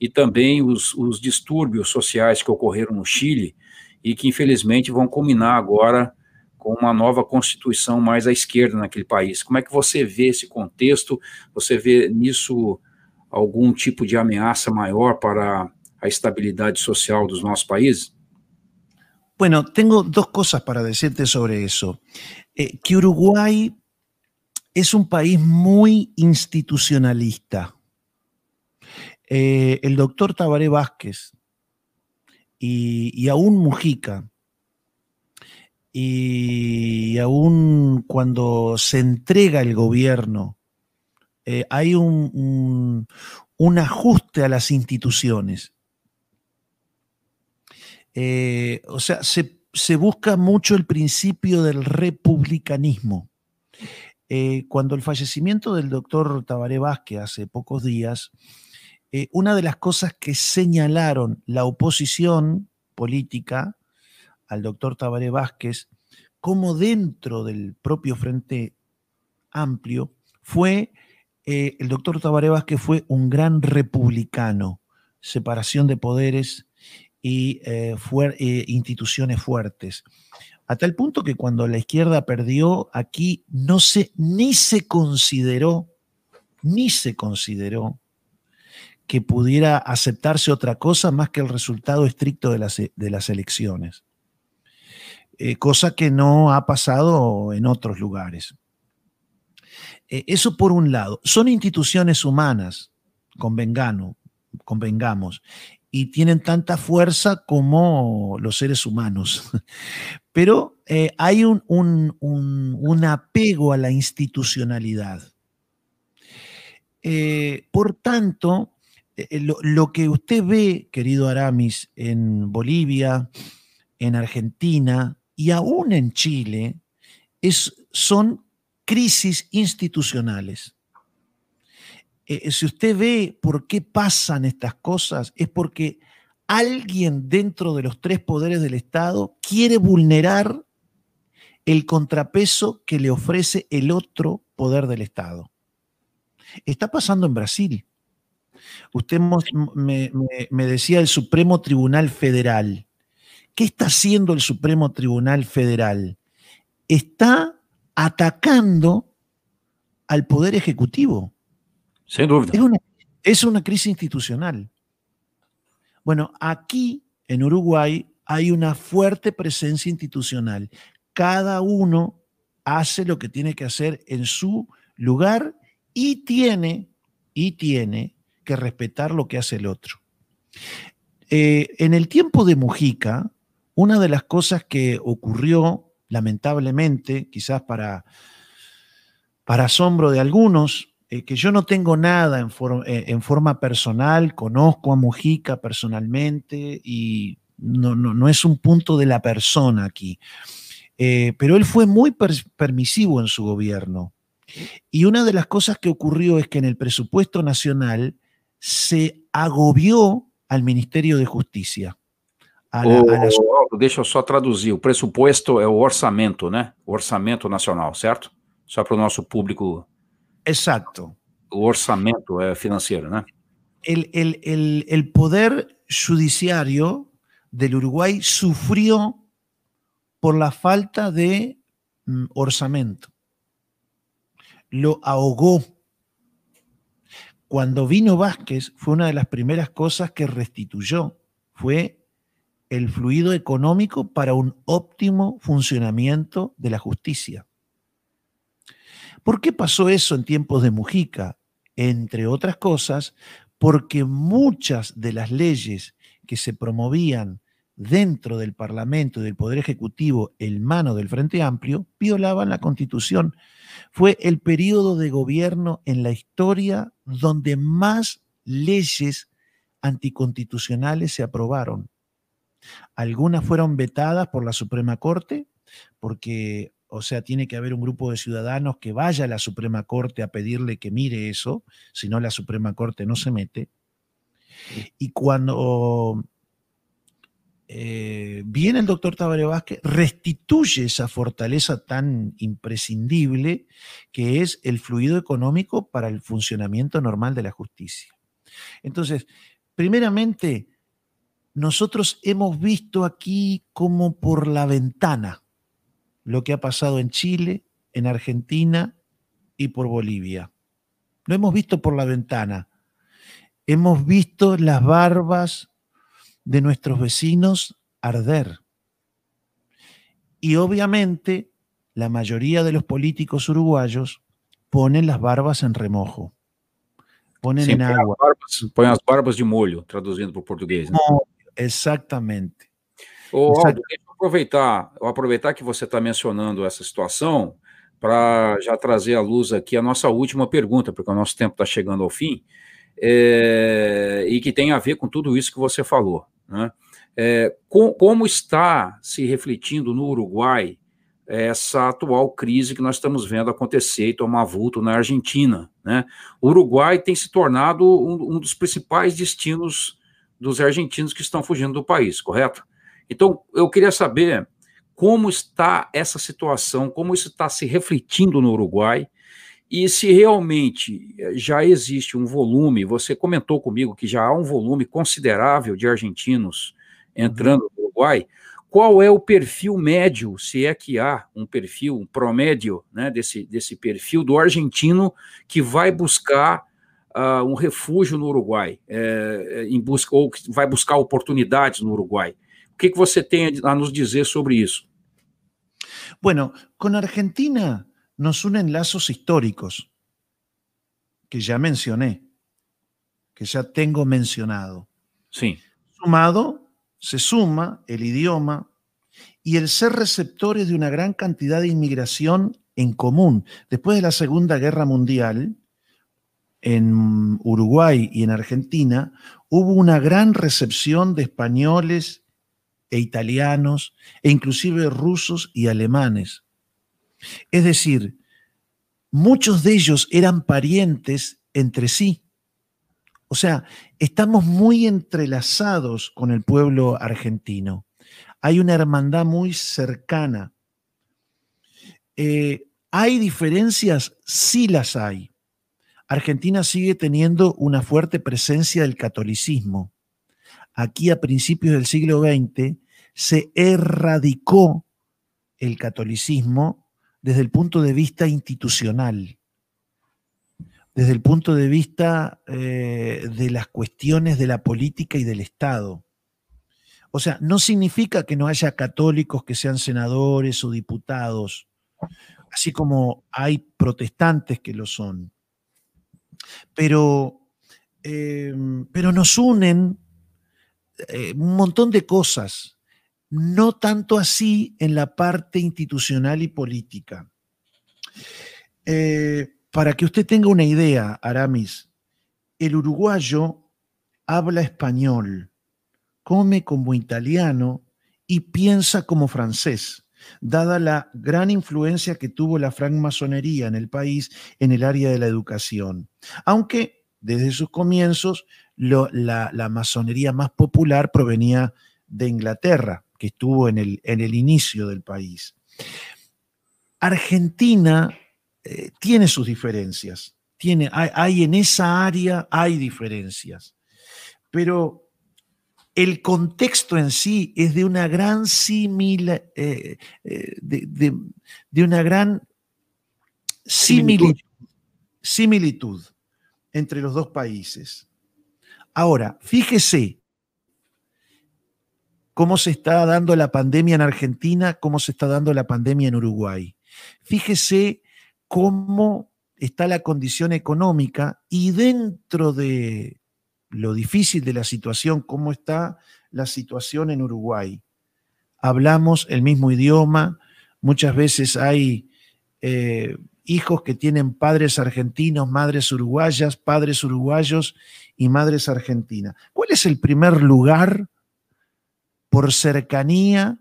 e também os, os distúrbios sociais que ocorreram no Chile e que, infelizmente, vão culminar agora com uma nova constituição mais à esquerda naquele país. Como é que você vê esse contexto? Você vê nisso algum tipo de ameaça maior para a estabilidade social dos nossos países? Bueno, tengo dos cosas para decirte sobre eso. Eh, que Uruguay es un país muy institucionalista. Eh, el doctor Tabaré Vázquez y, y aún Mujica y aún cuando se entrega el gobierno, eh, hay un, ajuste a las instituciones. Eh, o sea, se, busca mucho el principio del republicanismo. Eh, cuando el fallecimiento del doctor Tabaré Vázquez hace pocos días, una de las cosas que señalaron la oposición política al doctor Tabaré Vázquez, como dentro del propio Frente Amplio fue, eh, el doctor Tabaré Vázquez fue un gran republicano, separación de poderes y eh, eh, instituciones fuertes. A tal punto que cuando la izquierda perdió aquí, no se, ni se consideró, ni se consideró que pudiera aceptarse otra cosa más que el resultado estricto de las, de las elecciones. Cosa que no ha pasado en otros lugares. Eh, eso por un lado. Son instituciones humanas, convengamos, convengamos, y tienen tanta fuerza como los seres humanos. Pero eh, hay un, apego a la institucionalidad. por tanto, lo, lo, que usted ve, querido Aramis, en Bolivia, en Argentina, y aún en Chile es, son crisis institucionales. Eh, si usted ve por qué pasan estas cosas, es porque alguien dentro de los tres poderes del Estado quiere vulnerar el contrapeso que le ofrece el otro poder del Estado. Está pasando en Brasil. Usted me decía el Supremo Tribunal Federal. ¿Qué está haciendo el Supremo Tribunal Federal? Está atacando al Poder Ejecutivo. Sin duda. Es una, crisis institucional. Bueno, aquí en Uruguay hay una fuerte presencia institucional. Cada uno hace lo que tiene que hacer en su lugar y tiene, y tiene que respetar lo que hace el otro. Eh, en el tiempo de Mujica, una de las cosas que ocurrió, lamentablemente, quizás para, para asombro de algunos, eh, que yo no tengo nada en, eh, en, forma personal, conozco a Mujica personalmente y no, no, es un punto de la persona aquí, eh, pero él fue muy permisivo en su gobierno. Y una de las cosas que ocurrió es que en el presupuesto nacional se agobió al Ministerio de Justicia. A, o, a, a... Deixa eu só traduzir. O pressuposto é o orçamento, né? O orçamento nacional, certo? Só para o nosso público. Exato. O orçamento é financeiro, né? el, poder judiciario del Uruguay sufrió por la falta de mm, orzamento. Lo ahogó. Cuando vino Vázquez, fue una de las primeras cosas que restituyó, fue el fluido económico para un óptimo funcionamiento de la justicia. ¿Por qué pasó eso en tiempos de Mujica? Entre otras cosas, porque muchas de las leyes que se promovían dentro del Parlamento y del Poder Ejecutivo en mano del Frente Amplio violaban la Constitución. Fue el periodo de gobierno en la historia donde más leyes anticonstitucionales se aprobaron. Algunas fueron vetadas por la Suprema Corte, porque, o sea, tiene que haber un grupo de ciudadanos que vaya a la Suprema Corte a pedirle que mire eso, si no la Suprema Corte no se mete. Y cuando eh, viene el doctor Tabaré Vázquez, restituye esa fortaleza tan imprescindible que es el fluido económico para el funcionamiento normal de la justicia. Entonces, primeramente, nosotros hemos visto aquí como por la ventana lo que ha pasado en Chile, en Argentina y por Bolivia. Lo hemos visto por la ventana. Hemos visto las barbas de nuestros vecinos arder. Y obviamente la mayoría de los políticos uruguayos ponen las barbas en remojo. Ponen en agua. ponen las barbas de molho, traduciendo por portugués. Exatamente. Ô, Aldo, deixa eu aproveitar, eu aproveitar que você está mencionando essa situação para já trazer à luz aqui a nossa última pergunta, porque o nosso tempo está chegando ao fim, é, e que tem a ver com tudo isso que você falou. Né? É, com, como está se refletindo no Uruguai essa atual crise que nós estamos vendo acontecer e tomar vulto na Argentina? Né? O Uruguai tem se tornado um, um dos principais destinos dos argentinos que estão fugindo do país, correto? Então, eu queria saber como está essa situação, como isso está se refletindo no Uruguai e se realmente eh, já existe um volume. Você comentou comigo que já há um volume considerável de argentinos entrando no Uruguai. Qual é o perfil médio, se é que há um perfil, um promédio né, desse, desse perfil do argentino que vai buscar uh, um refúgio no Uruguai, é, em busca ou que vai buscar oportunidades no Uruguai. O que, que você tem a nos dizer sobre isso? Bueno, con Argentina nos unen lazos históricos que ya mencioné, que ya tengo mencionado. Sí. Sumado, se suma el idioma y el ser receptores de una gran cantidad de inmigración en común. Después de la Segunda Guerra Mundial, en Uruguay y en Argentina, hubo una gran recepción de españoles e italianos, e inclusive rusos y alemanes. Es decir, muchos de ellos eran parientes entre sí. O sea, estamos muy entrelazados con el pueblo argentino. Hay una hermandad muy cercana. Eh, ¿Hay diferencias? Sí las hay. Argentina sigue teniendo una fuerte presencia del catolicismo. Aquí a principios del siglo XX se erradicó el catolicismo desde el punto de vista institucional, desde el punto de vista eh, de las cuestiones de la política y del Estado. O sea, no significa que no haya católicos que sean senadores o diputados, así como hay protestantes que lo son pero, em, pero nos unen eh, un montón de cosas, no tanto así en la parte institucional y política. Eh, para que usted tenga una idea, Aramis, el uruguayo habla español, come como italiano y piensa como francés dada la gran influencia que tuvo la francmasonería en el país en el área de la educación. Aunque desde sus comienzos la, masonería más popular provenía de Inglaterra, que estuvo en el, en el inicio del país. Argentina eh, tiene sus diferencias, tiene, hay, en esa área hay diferencias. pero el contexto en sí es de una gran simila, eh, eh, de, una gran similitud, similitud entre los dos países. Ahora, fíjese cómo se está dando la pandemia en Argentina, cómo se está dando la pandemia en Uruguay. Fíjese cómo está la condición económica y dentro de lo difícil de la situación, cómo está la situación en Uruguay. Hablamos el mismo idioma, muchas veces hay eh, hijos que tienen padres argentinos, madres uruguayas, padres uruguayos y madres argentinas. ¿Cuál es el primer lugar por cercanía,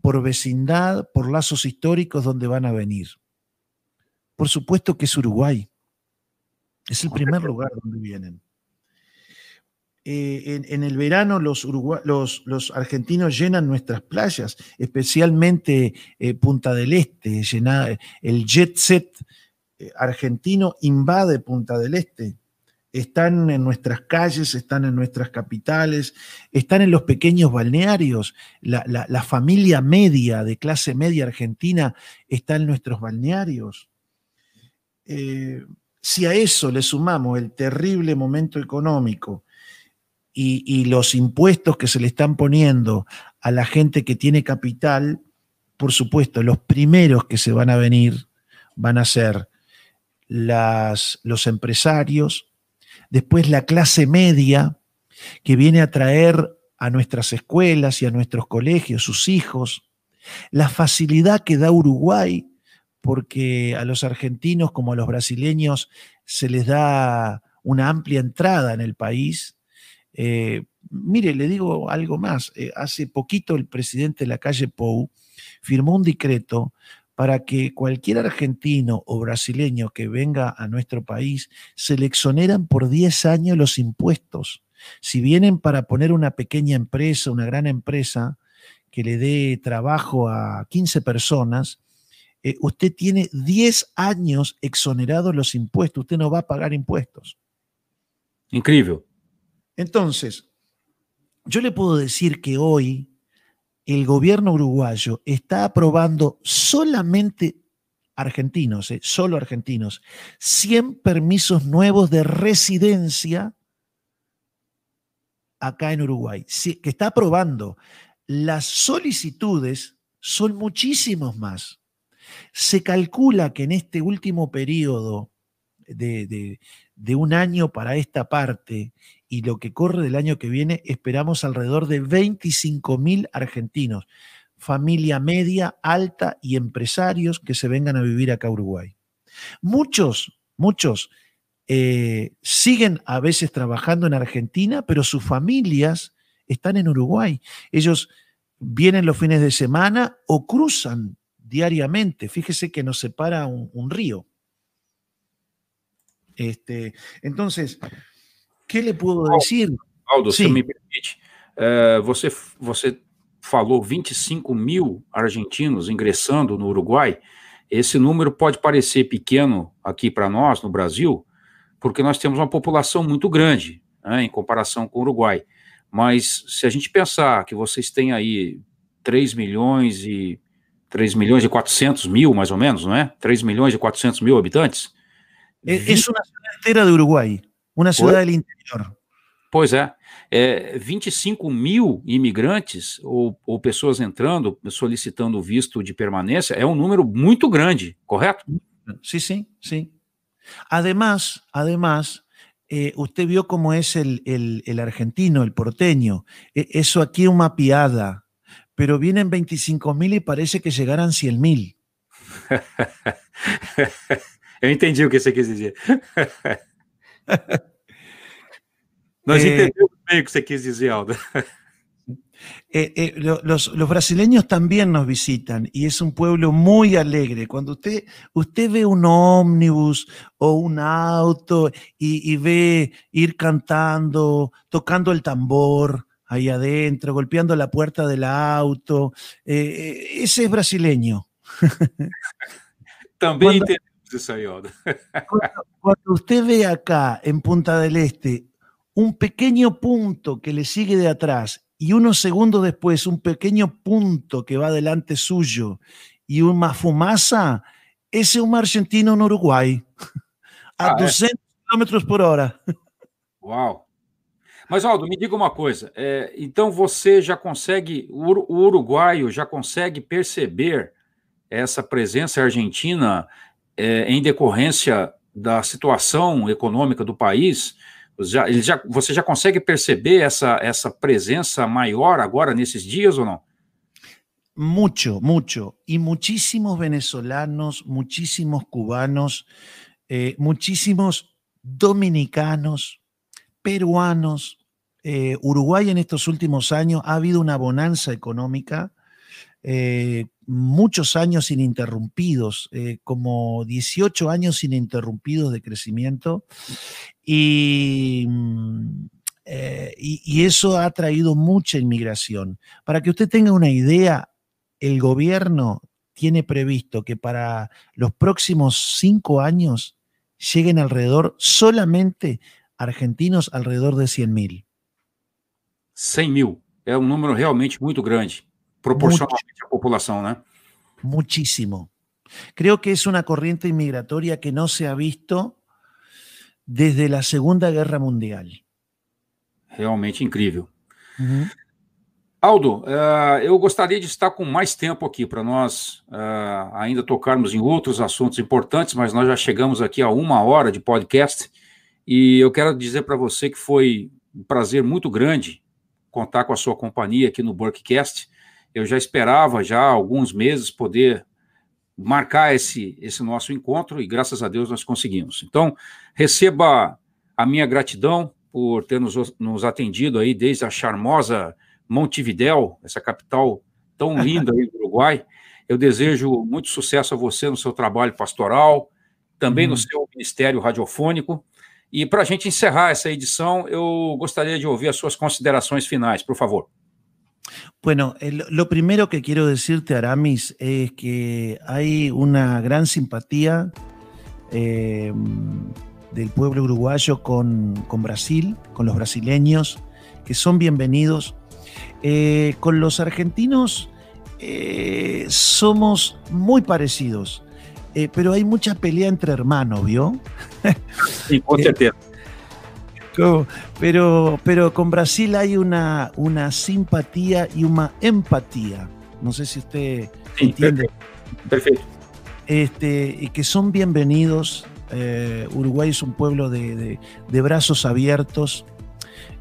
por vecindad, por lazos históricos donde van a venir? Por supuesto que es Uruguay. Es el primer lugar donde vienen. Eh, en, el verano los, argentinos llenan nuestras playas, especialmente eh, Punta del Este, el jet set eh, argentino invade Punta del Este. Están en nuestras calles, están en nuestras capitales, están en los pequeños balnearios. La, familia media, de clase media argentina, está en nuestros balnearios. si a eso le sumamos el terrible momento económico, y, los impuestos que se le están poniendo a la gente que tiene capital, por supuesto, los primeros que se van a venir van a ser los empresarios, después la clase media, que viene a traer a nuestras escuelas y a nuestros colegios sus hijos, la facilidad que da Uruguay, porque a los argentinos como a los brasileños se les da una amplia entrada en el país, eh, mire, le digo algo más. Eh, hace poquito el presidente de la calle Pou firmó un decreto para que cualquier argentino o brasileño que venga a nuestro país se le exoneran por 10 años los impuestos. Si vienen para poner una pequeña empresa, una gran empresa, que le dé trabajo a 15 personas, eh, usted tiene 10 años exonerados los impuestos, usted no va a pagar impuestos. Increíble. Entonces, yo le puedo decir que hoy el gobierno uruguayo está aprobando solamente argentinos, eh, solo argentinos, 100 permisos nuevos de residencia acá en Uruguay, que está aprobando. Las solicitudes son muchísimos más. Se calcula que en este último periodo de un año para esta parte y lo que corre del año que viene, esperamos alrededor de 25 mil argentinos, familia media, alta y empresarios que se vengan a vivir acá a Uruguay. Muchos, muchos eh, siguen a veces trabajando en Argentina, pero sus familias están en Uruguay. Ellos vienen los fines de semana o cruzan diariamente. Fíjese que nos separa un río. Este, entonces, que lhe puedo dizer? Aldo, se me permite, uh, você, você falou 25 mil argentinos ingressando no Uruguai. Esse número pode parecer pequeno aqui para nós, no Brasil, porque nós temos uma população muito grande né, em comparação com o Uruguai. Mas se a gente pensar que vocês têm aí 3 milhões e 3 milhões e 400 mil, mais ou menos, não é? 3 milhões e 400 mil habitantes, Es, es una ciudad entera de Uruguay, una ciudad del interior. Pois é, é 25 mil imigrantes ou, ou, pessoas entrando, solicitando visto de permanência, é um número muito grande, correto? Sí, sí, sí. Además, además, eh, usted vio cómo es el, el, el argentino, el porteño. E, eso aquí es una piada, pero vienen 25 mil y parece que llegaran 100 mil. Eu entendi o que você quis dizer. Nós é... entendemos bem o que você quis dizer, Aldo. Eh, eh, los, los, brasileños también nos visitan y es un pueblo muy alegre. Cuando usted, usted ve un ómnibus o un auto y, y ve ir cantando, tocando el tambor ahí adentro, golpeando la puerta del auto, eh, ese es brasileño. También cuando, cuando, usted ve acá en Punta del Este un pequeño punto que le sigue de atrás y unos segundos después un pequeño punto que va delante suyo y una fumaza, ese es un argentino en Uruguay a ah, 200 é? km por hora. Uau! Mas, Aldo, me diga uma coisa. É, então, você já consegue, o uruguaio já consegue perceber essa presença argentina é, em decorrência da situação econômica do país? Já, ele já, você já consegue perceber essa, essa presença maior agora nesses dias ou não? Mucho, mucho. Y muchísimos venezolanos, muchísimos cubanos, eh, muchísimos dominicanos, peruanos. Eh, Uruguay en estos últimos años ha habido una bonanza económica, eh, muchos años ininterrumpidos, como 18 años ininterrumpidos de crecimiento. Y, y, eso ha traído mucha inmigración. Para que usted tenga una idea, el gobierno tiene previsto que para los próximos cinco años lleguen alrededor solamente argentinos alrededor de 100 mil. 100 mil. É um número realmente muito grande, proporcionalmente à população, né? Muchísimo. Creo que es una corriente inmigratoria que no se ha visto desde la Segunda Guerra Mundial. Realmente incrível. Uhum. Aldo, uh, eu gostaria de estar com mais tempo aqui para nós uh, ainda tocarmos em outros assuntos importantes, mas nós já chegamos aqui a uma hora de podcast e eu quero dizer para você que foi um prazer muito grande contar com a sua companhia aqui no Burkcast. Eu já esperava já há alguns meses poder marcar esse, esse nosso encontro e graças a Deus nós conseguimos. Então, receba a minha gratidão por ter nos, nos atendido aí desde a charmosa Montevidéu, essa capital tão linda aí do Uruguai. Eu desejo muito sucesso a você no seu trabalho pastoral, também hum. no seu ministério radiofônico. E para a gente encerrar essa edição, eu gostaria de ouvir as suas considerações finais, por favor. Bueno, lo primero que quiero decirte, Aramis, es que hay una gran simpatía eh, del pueblo uruguayo con, con Brasil, con los brasileños, que son bienvenidos Eh, con los argentinos eh, somos muy parecidos, eh, pero hay mucha pelea entre hermanos, ¿vio? Sí, pero, pero con Brasil hay una, una simpatía y una empatía. No sé si usted entiende. Perfecto. Este, y que son bienvenidos. Uruguay es un pueblo de brazos abiertos.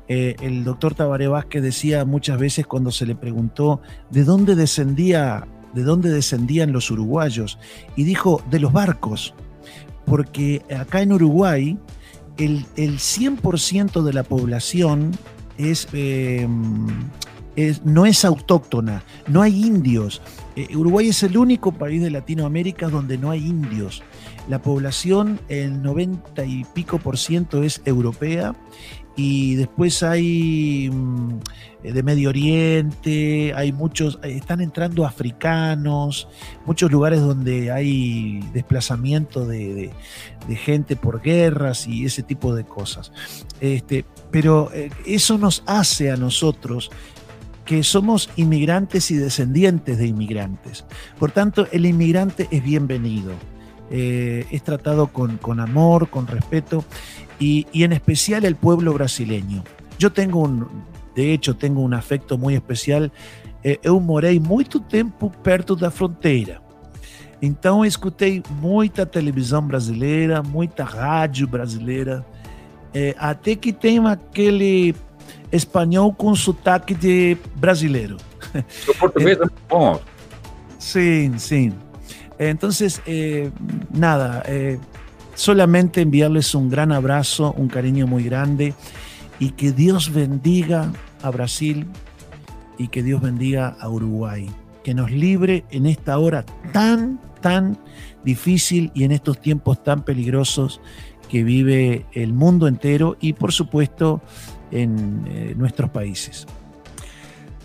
Eh, el doctor Tabaré Vázquez decía muchas veces cuando se le preguntó de dónde descendía, de dónde descendían los uruguayos, y dijo de los barcos, porque acá en Uruguay el, 100% de la población eh, es, no es autóctona, no hay indios. Eh, Uruguay es el único país de Latinoamérica donde no hay indios. La población, el 90 y pico por ciento es europea y después hay mm, de Medio Oriente, hay muchos, eh, están entrando africanos, muchos lugares donde hay desplazamiento de, gente por guerras y ese tipo de cosas. Este, pero eh, eso nos hace a nosotros que somos inmigrantes y descendientes de inmigrantes. Por tanto, el inmigrante es bienvenido. Eh, es tratado con, con amor, con respeto y, en especial el pueblo brasileño. Yo tengo un, de hecho, tengo un afecto muy especial. Eh, eu morei muito tempo perto da fronteira. Então escutei muita televisão brasileira, muita rádio brasileira, é, até que tem aquele espanhol com sotaque de brasileiro. O português é, bom. Sim, sim. Entonces, eh, nada, eh, solamente enviarles un gran abrazo, un cariño muy grande y que Dios bendiga a Brasil y que Dios bendiga a Uruguay. Que nos libre en esta hora tan, tan difícil y en estos tiempos tan peligrosos que vive el mundo entero y por supuesto en eh, nuestros países.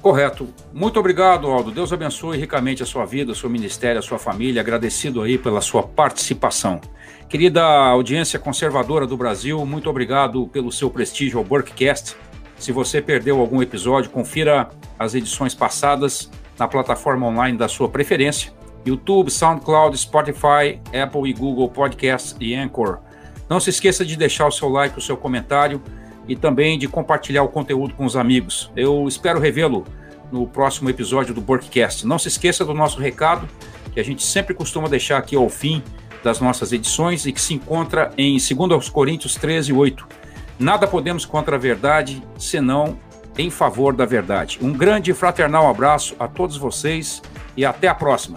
Correto. Muito obrigado, Aldo. Deus abençoe ricamente a sua vida, o seu ministério, a sua família. Agradecido aí pela sua participação. Querida audiência conservadora do Brasil, muito obrigado pelo seu prestígio ao Burkcast. Se você perdeu algum episódio, confira as edições passadas na plataforma online da sua preferência: YouTube, SoundCloud, Spotify, Apple e Google Podcasts e Anchor. Não se esqueça de deixar o seu like, o seu comentário e também de compartilhar o conteúdo com os amigos. Eu espero revê-lo no próximo episódio do Burkcast. Não se esqueça do nosso recado, que a gente sempre costuma deixar aqui ao fim das nossas edições e que se encontra em 2 Coríntios 13, 8. Nada podemos contra a verdade, senão em favor da verdade. Um grande e fraternal abraço a todos vocês e até a próxima.